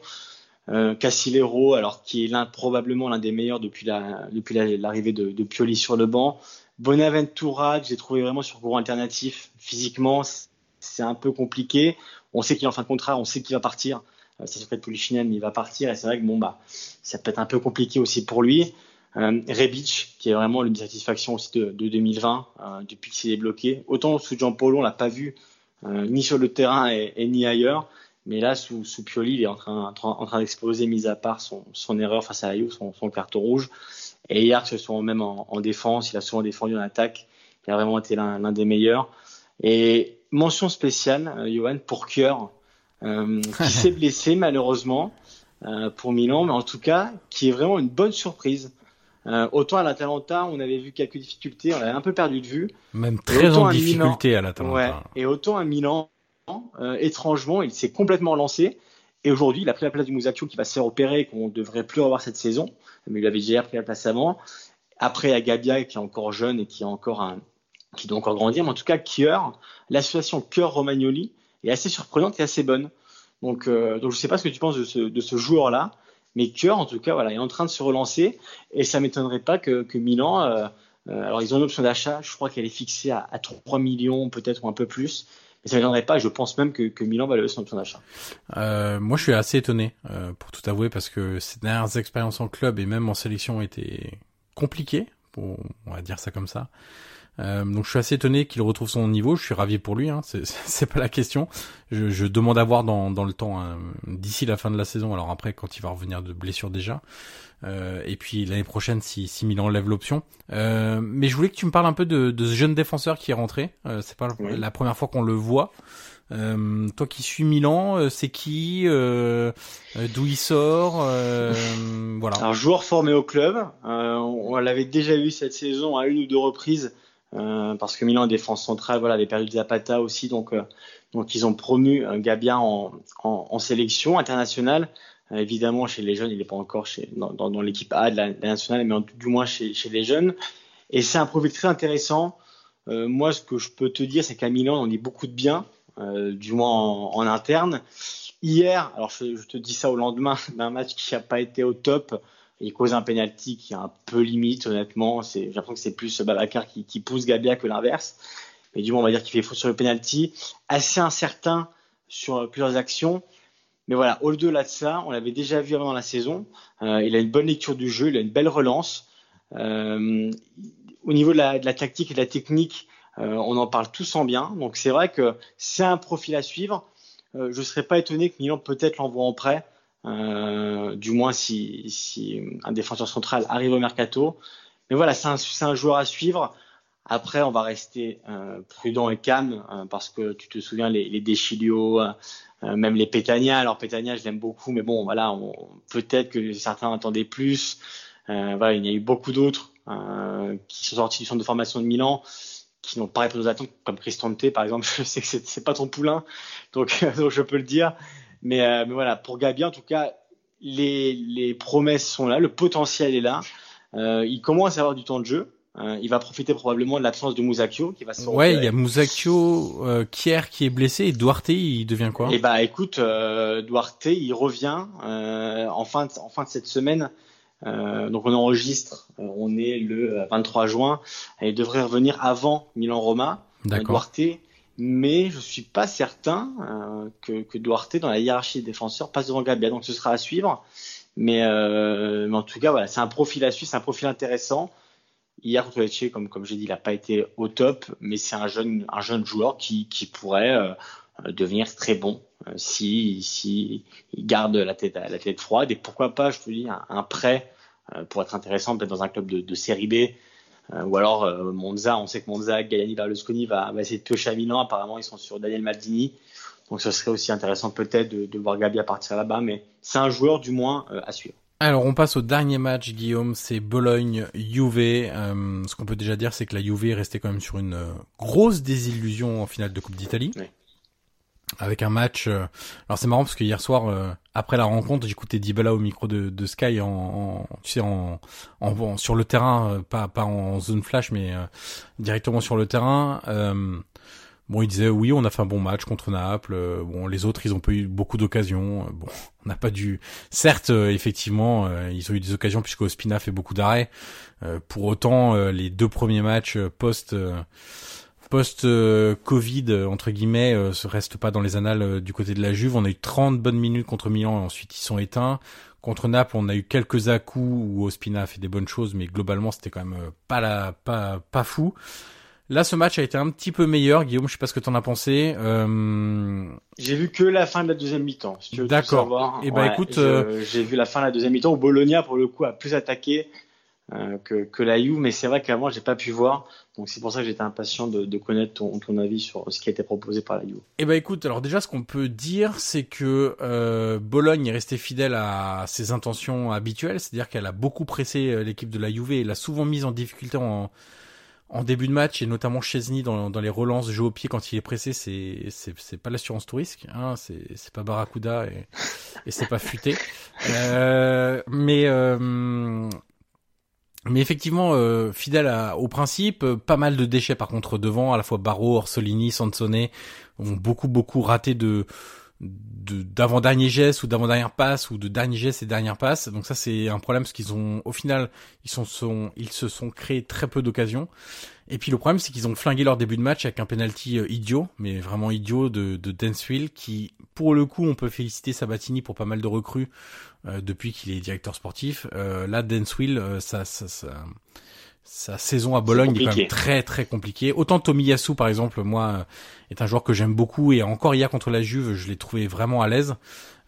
Euh, Cassilero, alors qui est l'un probablement l'un des meilleurs depuis la depuis l'arrivée de, de, Pioli sur le banc. Bonaventura, que j'ai trouvé vraiment sur courant alternatif. Physiquement, c'est un peu compliqué. On sait qu'il est en fin de contrat, on sait qu'il va partir. Euh, c'est sûr que Polichinelle, mais il va partir. Et c'est vrai que bon bah, ça peut être un peu compliqué aussi pour lui. Euh, Rebic, qui est vraiment une satisfaction aussi de, de 2020, euh, depuis qu'il s'est débloqué. Autant sous Jean Paulo, on l'a pas vu euh, ni sur le terrain et ni ailleurs. Mais là, sous, sous Pioli, il est en train, en train d'exploser, mis à part son, son erreur face à la son, son carton rouge. Et hier, ce sont même en, en, défense, il a souvent défendu en attaque. Il a vraiment été l'un des meilleurs. Et mention spéciale, euh, Johan, pour Cœur, euh, qui <laughs> s'est blessé malheureusement euh, pour Milan, mais en tout cas, qui est vraiment une bonne surprise. Euh, autant à l'Atalanta, on avait vu quelques difficultés, on avait un peu perdu de vue. Même très en difficulté à l'Atalanta. Ouais, et autant à Milan, euh, étrangement, il s'est complètement lancé. Et aujourd'hui, il a pris la place du Musacchio qui va se faire opérer, qu'on devrait plus revoir cette saison. Mais il avait déjà pris la place avant. Après, il y a Gabia qui est encore jeune et qui, a encore qui doit encore grandir. Mais en tout cas, Kier, l'association Kier-Romagnoli est assez surprenante et assez bonne. Donc, euh, donc je ne sais pas ce que tu penses de ce, de ce joueur-là. Mais Kier, en tout cas, voilà, est en train de se relancer. Et ça m'étonnerait pas que, que Milan, euh, alors ils ont une option d'achat, je crois qu'elle est fixée à, à 3 millions peut-être ou un peu plus. Mais ça ne m'étonnerait pas, je pense même que, que Milan va lever son option d'achat. Euh, moi, je suis assez étonné, euh, pour tout avouer, parce que ces dernières expériences en club et même en sélection étaient compliquées, pour, on va dire ça comme ça. Euh, donc je suis assez étonné qu'il retrouve son niveau. Je suis ravi pour lui. Hein. <laughs> C'est pas la question. Je, je demande à voir dans, dans le temps hein, d'ici la fin de la saison. Alors après, quand il va revenir de blessure déjà. Euh, et puis l'année prochaine, si, si Milan lève l'option. Euh, mais je voulais que tu me parles un peu de, de ce jeune défenseur qui est rentré. Euh, c'est pas oui. la première fois qu'on le voit. Euh, toi qui suis Milan, euh, c'est qui euh, D'où il sort Voilà. <laughs> Un joueur formé au club. on l'avait déjà vu cette saison à une ou deux reprises euh, parce que Milan en défense centrale, voilà, avait perdu Zapata aussi, donc euh, donc ils ont promu euh, Gabia en, sélection internationale. évidemment, chez les jeunes, il n'est pas encore dans, l'équipe A de la, nationale, mais du moins chez, les jeunes. Et c'est un profil très intéressant. moi, ce que je peux te dire, c'est qu'à Milan, on dit beaucoup de bien, du moins en, en, interne. Hier, alors je, je, te dis ça au lendemain <laughs> d'un match qui n'a pas été au top il cause un penalty qui est un peu limite, honnêtement. J'ai l'impression que c'est plus Babacar qui, pousse Gabia que l'inverse. Mais du moins, on va dire qu'il fait faute sur le penalty. Assez incertain sur plusieurs actions. Mais voilà, au-delà de ça, on l'avait déjà vu avant dans la saison. Euh, il a une bonne lecture du jeu, il a une belle relance. Euh, au niveau de la, tactique et de la technique, euh, on en parle tous en bien. Donc c'est vrai que c'est un profil à suivre. Je ne serais pas étonné que Milan peut-être l'envoie en prêt. Euh, du moins si, un défenseur central arrive au mercato. Mais voilà, c'est un, joueur à suivre. Après, on va rester euh, prudent et calme euh, parce que tu te souviens les, les même les Pétania. Alors Pétania, je l'aime beaucoup, mais bon, voilà, peut-être que certains attendaient plus. Voilà, il y a eu beaucoup d'autres qui sont sortis du centre de formation de Milan qui n'ont pas répondu aux attentes, comme Cristante par exemple. <laughs> Je sais que c'est pas ton poulain, donc <laughs> je peux le dire. Mais, euh, mais voilà, pour Gabi, en tout cas, les, les promesses sont là, le potentiel est là. Euh, il commence à avoir du temps de jeu. Euh, il va profiter probablement de l'absence de Musacchio qui va se Ouais, il y a Musacchio, euh, Kier qui est blessé et Duarte, il devient quoi? Eh bah écoute, euh, Duarte, il revient euh, en fin de, en fin de cette semaine. Euh, donc on enregistre, euh, on est le 23 juin, et il devrait revenir avant Milan-Roma. D'accord. Duarte, mais je suis pas certain euh, que, que, Duarte dans la hiérarchie des défenseurs passe devant Gabia, donc ce sera à suivre. Mais, euh, mais en tout cas, voilà, c'est un profil à suivre, c'est un profil intéressant. Hier contre Lecce, comme comme j'ai dit, il n'a pas été au top, mais c'est un jeune un jeune joueur qui pourrait euh, devenir très bon si si il garde la tête la tête froide et pourquoi pas, je te dis, un, prêt pour être intéressant peut-être dans un club de, de série B ou alors euh, Monza, on sait que Monza, Galliani, Berlusconi va, va essayer de piocher à Milan. Apparemment, ils sont sur Daniel Maldini. Donc ce serait aussi intéressant peut-être de, de voir Gabi à partir là-bas. Mais c'est un joueur du moins euh, à suivre. Alors on passe au dernier match, Guillaume, c'est Bologne-Juve. Euh, ce qu'on peut déjà dire, c'est que la Juve est restée quand même sur une grosse désillusion en finale de Coupe d'Italie. Oui. Avec un match. alors c'est marrant parce que hier soir, après la rencontre, j'écoutais Dybala au micro de, de Sky en, en, tu sais en, en, sur le terrain, pas pas en zone flash, mais directement sur le terrain. Bon, il disait oui, on a fait un bon match contre Naples. Euh, bon, les autres, ils ont pas eu beaucoup d'occasions. Euh, bon, on n'a pas dû. Certes, euh, effectivement, ils ont eu des occasions puisque Ospina fait beaucoup d'arrêts. pour autant, les deux premiers matchs post post Covid entre guillemets se restent pas dans les annales du côté de la Juve. On a eu 30 bonnes minutes contre Milan et ensuite ils sont éteints. Contre Naples, on a eu quelques à-coups où Ospina a fait des bonnes choses, mais globalement, c'était quand même pas la pas pas fou. Là, ce match a été un petit peu meilleur. Guillaume, je sais pas ce que t'en as pensé. Euh... J'ai vu que la fin de la deuxième mi-temps. Si D'accord. Et eh ben écoute, euh, j'ai vu la fin de la deuxième mi-temps où Bologna, pour le coup, a plus attaqué euh, que, que la Juve, mais c'est vrai qu'avant, j'ai pas pu voir. Donc c'est pour ça que j'étais impatient de, de connaître ton, ton, avis sur ce qui a été proposé par la Juve. Eh ben écoute, alors déjà, ce qu'on peut dire, c'est que euh, Bologne est resté fidèle à ses intentions habituelles, c'est-à-dire qu'elle a beaucoup pressé euh, l'équipe de la Juve et l'a souvent mise en difficulté en en début de match et notamment Chesney dans, dans les relances jeu au pied quand il est pressé, c'est c'est c'est pas l'assurance touriste, hein, c'est c'est pas Barracuda et et c'est pas futé. <laughs> Euh, mais euh, mais effectivement euh, fidèle à, au principe, pas mal de déchets par contre devant, à la fois Barreau, Orsolini, Sansone ont beaucoup beaucoup raté de d'avant-dernier geste ou d'avant-dernière passe ou de dernier geste et dernière passe. Donc ça c'est un problème parce qu'ils ont au final ils sont, sont ils se sont créés très peu d'occasions. Et puis le problème c'est qu'ils ont flingué leur début de match avec un penalty euh, idiot, mais vraiment idiot de, de Dansville qui pour le coup on peut féliciter Sabatini pour pas mal de recrues euh, depuis qu'il est directeur sportif. Euh, là Dansville euh, ça, ça, ça sa saison à Bologne est, quand même très très compliquée. Autant Tomiyasu par exemple, moi euh, est un joueur que j'aime beaucoup et encore hier contre la Juve, je l'ai trouvé vraiment à l'aise.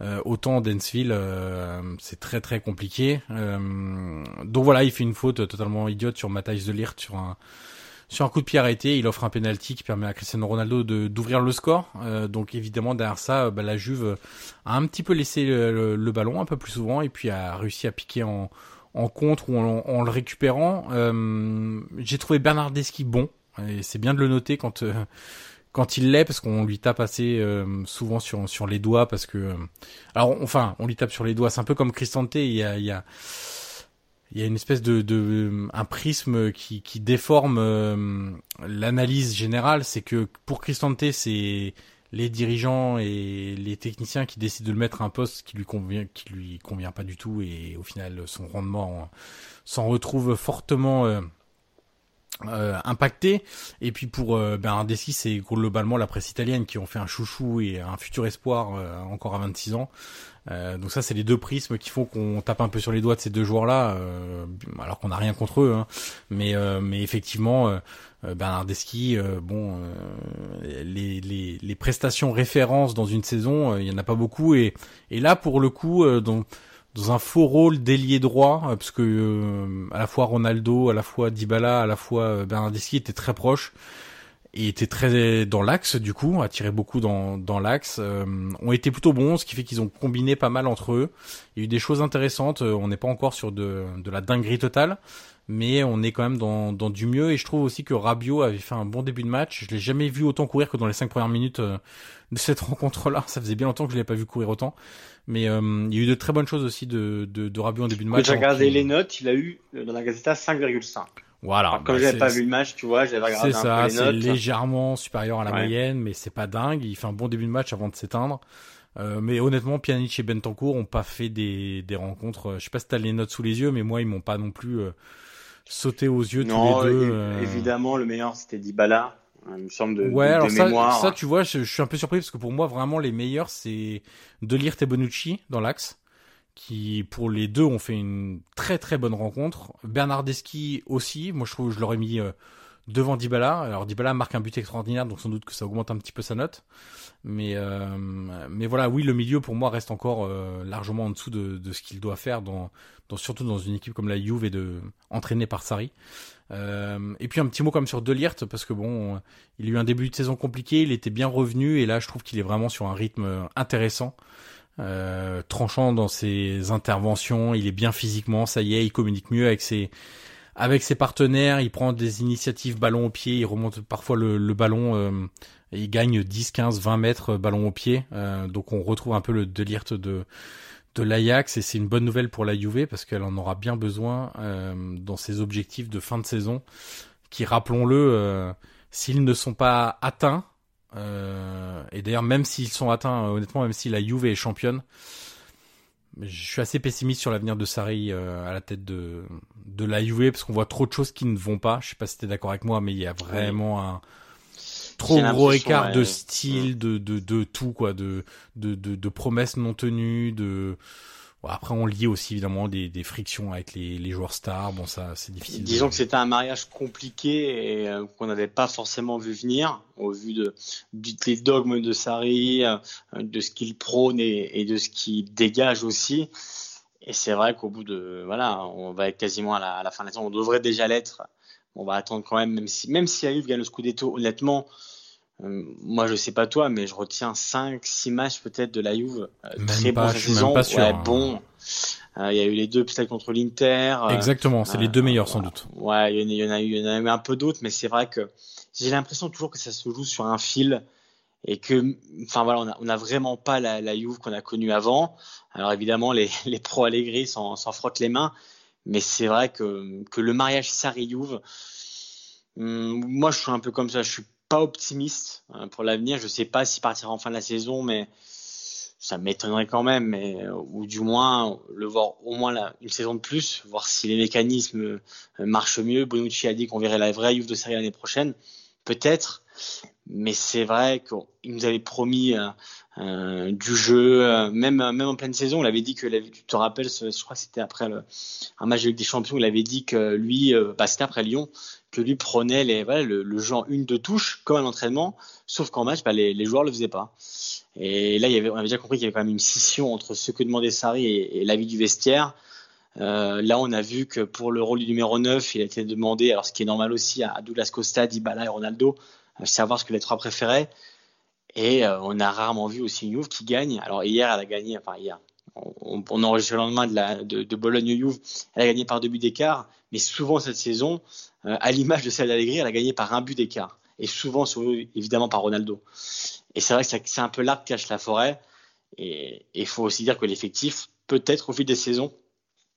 Euh, autant Densville, euh, c'est très très compliqué. donc voilà, il fait une faute totalement idiote sur Matthijs de Ligt sur un sur un coup de pied arrêté, il offre un penalty qui permet à Cristiano Ronaldo de d'ouvrir le score. donc évidemment derrière ça, bah, la Juve a un petit peu laissé le, ballon un peu plus souvent et puis a réussi à piquer en en contre ou en, le récupérant. Euh, j'ai trouvé Bernardeschi bon, et c'est bien de le noter quand euh, quand il l'est, parce qu'on lui tape assez euh, souvent sur sur les doigts, parce que alors enfin on lui tape sur les doigts, c'est un peu comme Cristante, il y a il y a il y a une espèce de, de un prisme qui, qui déforme l'analyse générale, c'est que pour Cristante c'est les dirigeants et les techniciens qui décident de le mettre à un poste qui lui convient, qui lui convient pas du tout et au final son rendement s'en retrouve fortement euh, euh, impacté. Et puis pour euh, Bernardeschi, c'est globalement la presse italienne qui ont fait un chouchou et un futur espoir euh, encore à 26 ans. Euh, donc ça, c'est les deux prismes qui font qu'on tape un peu sur les doigts de ces deux joueurs-là, euh, alors qu'on n'a rien contre eux. Hein. Mais, mais effectivement, Bernardeschi, bon, les, les, les, prestations références dans une saison, il y en a pas beaucoup. Et, là, pour le coup, dans, un faux rôle d'ailier droit, parce que à la fois Ronaldo, à la fois Dybala, à la fois Bernardeschi étaient très proches et étaient très dans l'axe du coup, attiré beaucoup dans, l'axe, euh, ont été plutôt bons, ce qui fait qu'ils ont combiné pas mal entre eux. Il y a eu des choses intéressantes, euh, on n'est pas encore sur de, de la dinguerie totale, mais on est quand même dans, dans du mieux et je trouve aussi que Rabiot avait fait un bon début de match. Je l'ai jamais vu autant courir que dans les cinq premières minutes euh, de cette <laughs> rencontre-là. Ça faisait bien longtemps que je l'ai pas vu courir autant. Mais euh, il y a eu de très bonnes choses aussi de, de, de Rabiot en début de match. J'ai regardé les notes, il a eu dans la Gazeta 5,5. Voilà. Alors, comme bah, j'avais pas vu le match, tu vois, j'avais regardé un ça, peu les notes. C'est légèrement supérieur à la moyenne, mais c'est pas dingue. Il fait un bon début de match avant de s'éteindre. Euh, mais honnêtement, Pjanic et Bentancourt ont pas fait des, des rencontres. Je sais pas si t'as les notes sous les yeux, mais moi, ils m'ont pas non plus euh, sauté aux yeux non, tous les deux. Euh... Évidemment, le meilleur c'était Dybala. Il me semble de, ouais, de, alors de ça, mémoire. ça, tu vois, je, je, suis un peu surpris parce que pour moi, vraiment, les meilleurs, c'est Delirte et Bonucci dans l'axe qui pour les deux ont fait une très très bonne rencontre. Bernardeschi aussi, moi je trouve je l'aurais mis euh, devant Dybala. Alors Dybala marque un but extraordinaire, donc sans doute que ça augmente un petit peu sa note. Mais euh, mais voilà, oui, le milieu pour moi reste encore euh, largement en dessous de, de ce qu'il doit faire dans, dans surtout dans une équipe comme la Juve et de entraîné par Sarri. Euh, et puis un petit mot comme sur Delirte parce que bon, il a eu un début de saison compliqué, il était bien revenu et là je trouve qu'il est vraiment sur un rythme intéressant. Euh, tranchant dans ses interventions, il est bien physiquement, ça y est, il communique mieux avec ses avec ses partenaires, il prend des initiatives ballon au pied, il remonte parfois le, ballon euh, il gagne 10, 15, 20 mètres ballon au pied. donc on retrouve un peu le delirte de de l'Ajax et c'est une bonne nouvelle pour la Juve parce qu'elle en aura bien besoin dans ses objectifs de fin de saison qui, rappelons-le, s'ils ne sont pas atteints, et d'ailleurs même s'ils sont atteints, honnêtement, même si la Juve est championne, je suis assez pessimiste sur l'avenir de Sarri euh, à la tête de de la Juve parce qu'on voit trop de choses qui ne vont pas. Je sais pas si t'es d'accord avec moi, mais il y a vraiment un trop gros écart de style, de, de de tout quoi, de de de, de promesses non tenues, de après, on lit aussi évidemment des, des frictions avec les, les, joueurs stars. Bon, ça, c'est difficile. Disons que c'était un mariage compliqué et euh, qu'on n'avait pas forcément vu venir au vu de, des dogmes de Sarri, euh, de ce qu'il prône et, et, de ce qu'il dégage aussi. Et c'est vrai qu'au bout de, voilà, on va être quasiment à la, à la fin de la saison. On devrait déjà l'être. On va attendre quand même, même si, même si Ayoub gagne le Scudetto, honnêtement, moi, je sais pas toi, mais je retiens 5 6 matchs peut-être de la Juve. Euh, très bon saison. Pas sûr, ouais, bon. Euh, il y a eu les deux peut-être contre l'Inter. Exactement, c'est les deux meilleurs sans doute. Ouais, il y, en a eu, il y en a eu un peu d'autres, mais c'est vrai que j'ai l'impression toujours que ça se joue sur un fil et que, enfin voilà, on a, on a vraiment pas la, la Juve qu'on a connue avant. Alors évidemment, les, <laughs> les pro Allegri s'en, frottent les mains, mais c'est vrai que, que le mariage Sarri-Juve, hum, moi je suis un peu comme ça, je suis pas optimiste hein, pour l'avenir. Je sais pas s'il partira en fin de la saison, mais ça m'étonnerait quand même. Mais ou du moins le voir au moins une saison de plus, voir si les mécanismes euh, marchent mieux. Bonucci a dit qu'on verrait la vraie Juve de série l'année prochaine, peut-être. Mais c'est vrai qu'il nous avait promis euh, euh, du jeu, même même en pleine saison. On avait dit que tu te rappelles, je crois que c'était après un match Ligue des Champions, il avait dit que lui, bah, c'était après Lyon, que lui prenait les, le, le, une de touche comme un entraînement, sauf qu'en match, bah, les, joueurs le faisaient pas. Et là, il on avait déjà compris qu'il y avait quand même une scission entre ce que demandait Sarri et, l'avis du vestiaire. Euh, là, on a vu que pour le rôle du numéro 9, il a été demandé, alors ce qui est normal aussi, à Douglas Costa, Dybala et Ronaldo, à savoir ce que les trois préféraient. Et euh, on a rarement vu aussi une Juve qui gagne. Alors hier, elle a gagné, enfin hier, on, enregistre le lendemain de, la, de, de Bologne-Juve, elle a gagné par deux buts d'écart, mais souvent cette saison, euh, à l'image de celle d'Allegri, elle a gagné par un but d'écart, et souvent, évidemment, par Ronaldo. Et c'est vrai que c'est un peu l'arbre qui cache la forêt, et il faut aussi dire que l'effectif, peut-être au fil des saisons,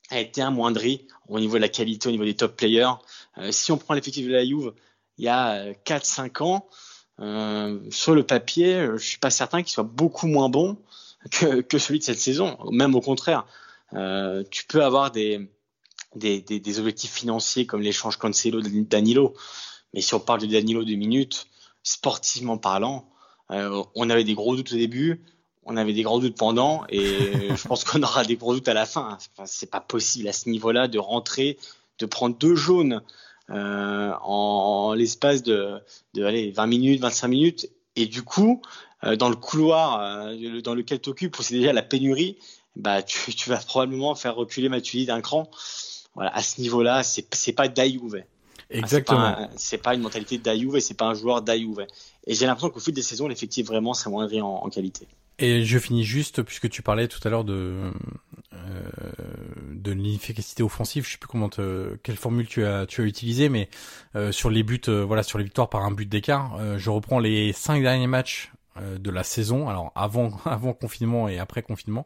a été amoindri au niveau de la qualité, au niveau des top players. Euh, si on prend l'effectif de la Juve, il y a 4-5 ans, euh, sur le papier, je suis pas certain qu'il soit beaucoup moins bon que, que celui de cette saison. Même au contraire, euh, tu peux avoir des, des, des, des objectifs financiers comme l'échange Cancelo de Danilo, mais si on parle de Danilo de minutes, sportivement parlant, euh, on avait des gros doutes au début, on avait des gros doutes pendant, et <laughs> je pense qu'on aura des gros doutes à la fin. Enfin, c'est pas possible à ce niveau-là de rentrer, de prendre deux jaunes euh, en, en l'espace de, de allez, 20 minutes, 25 minutes, et du coup, euh, dans le couloir euh, dans lequel tu occupes, où c'est déjà la pénurie, bah, tu, <laughs> tu, vas probablement faire reculer Matuidi d'un cran. Voilà, à ce niveau-là, c'est, c'est pas Dayouve. Exactement. c'est, pas, pas une mentalité et c'est pas un joueur d'Ayouve. Et j'ai l'impression qu'au fil des saisons, l'effectif vraiment s'amoindrit en, en qualité. Et je finis juste, puisque tu parlais tout à l'heure de, de l'inefficacité offensive, je sais plus comment te, quelle formule tu as, tu as utilisé, mais euh, sur les buts, euh, voilà, sur les victoires par un but d'écart, euh, je reprends les cinq derniers matchs euh, de la saison, alors avant, <laughs> avant confinement et après confinement.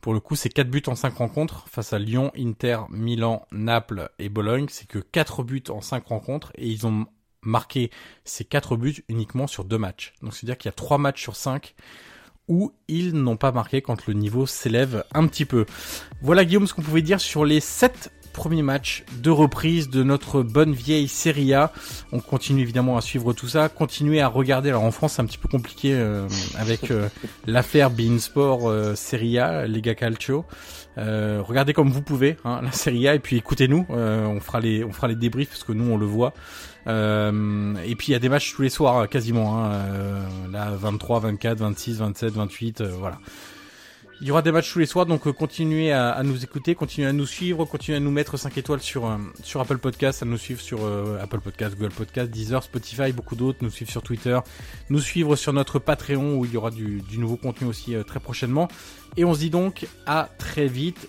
Pour le coup, c'est quatre buts en cinq rencontres face à Lyon, Inter, Milan, Naples et Bologne. C'est que quatre buts en cinq rencontres et ils ont marqué ces quatre buts uniquement sur deux matchs. Donc c'est-à-dire qu'il y a trois matchs sur cinq où ils n'ont pas marqué quand le niveau s'élève un petit peu. Voilà Guillaume ce qu'on pouvait dire sur les 7 premier match de reprise de notre bonne vieille Serie A. On continue évidemment à suivre tout ça, continuer à regarder. Alors en France, c'est un petit peu compliqué euh, avec euh, l'affaire Beansport euh, Serie A, Lega Calcio. Euh, regardez comme vous pouvez hein, la Serie A et puis écoutez-nous. Euh, on fera les on fera les débriefs parce que nous on le voit. Euh, et puis il y a des matchs tous les soirs quasiment. Hein, euh, là 23, 24, 26, 27, 28, euh, voilà. Il y aura des matchs tous les soirs, donc euh, continuez à, nous écouter, continuez à nous suivre, continuez à nous mettre 5 étoiles sur euh, sur Apple Podcast, à nous suivre sur euh, Apple Podcast, Google Podcast, Deezer, Spotify, beaucoup d'autres, nous suivre sur Twitter, nous suivre sur notre Patreon où il y aura du nouveau contenu aussi très prochainement. Et on se dit donc à très vite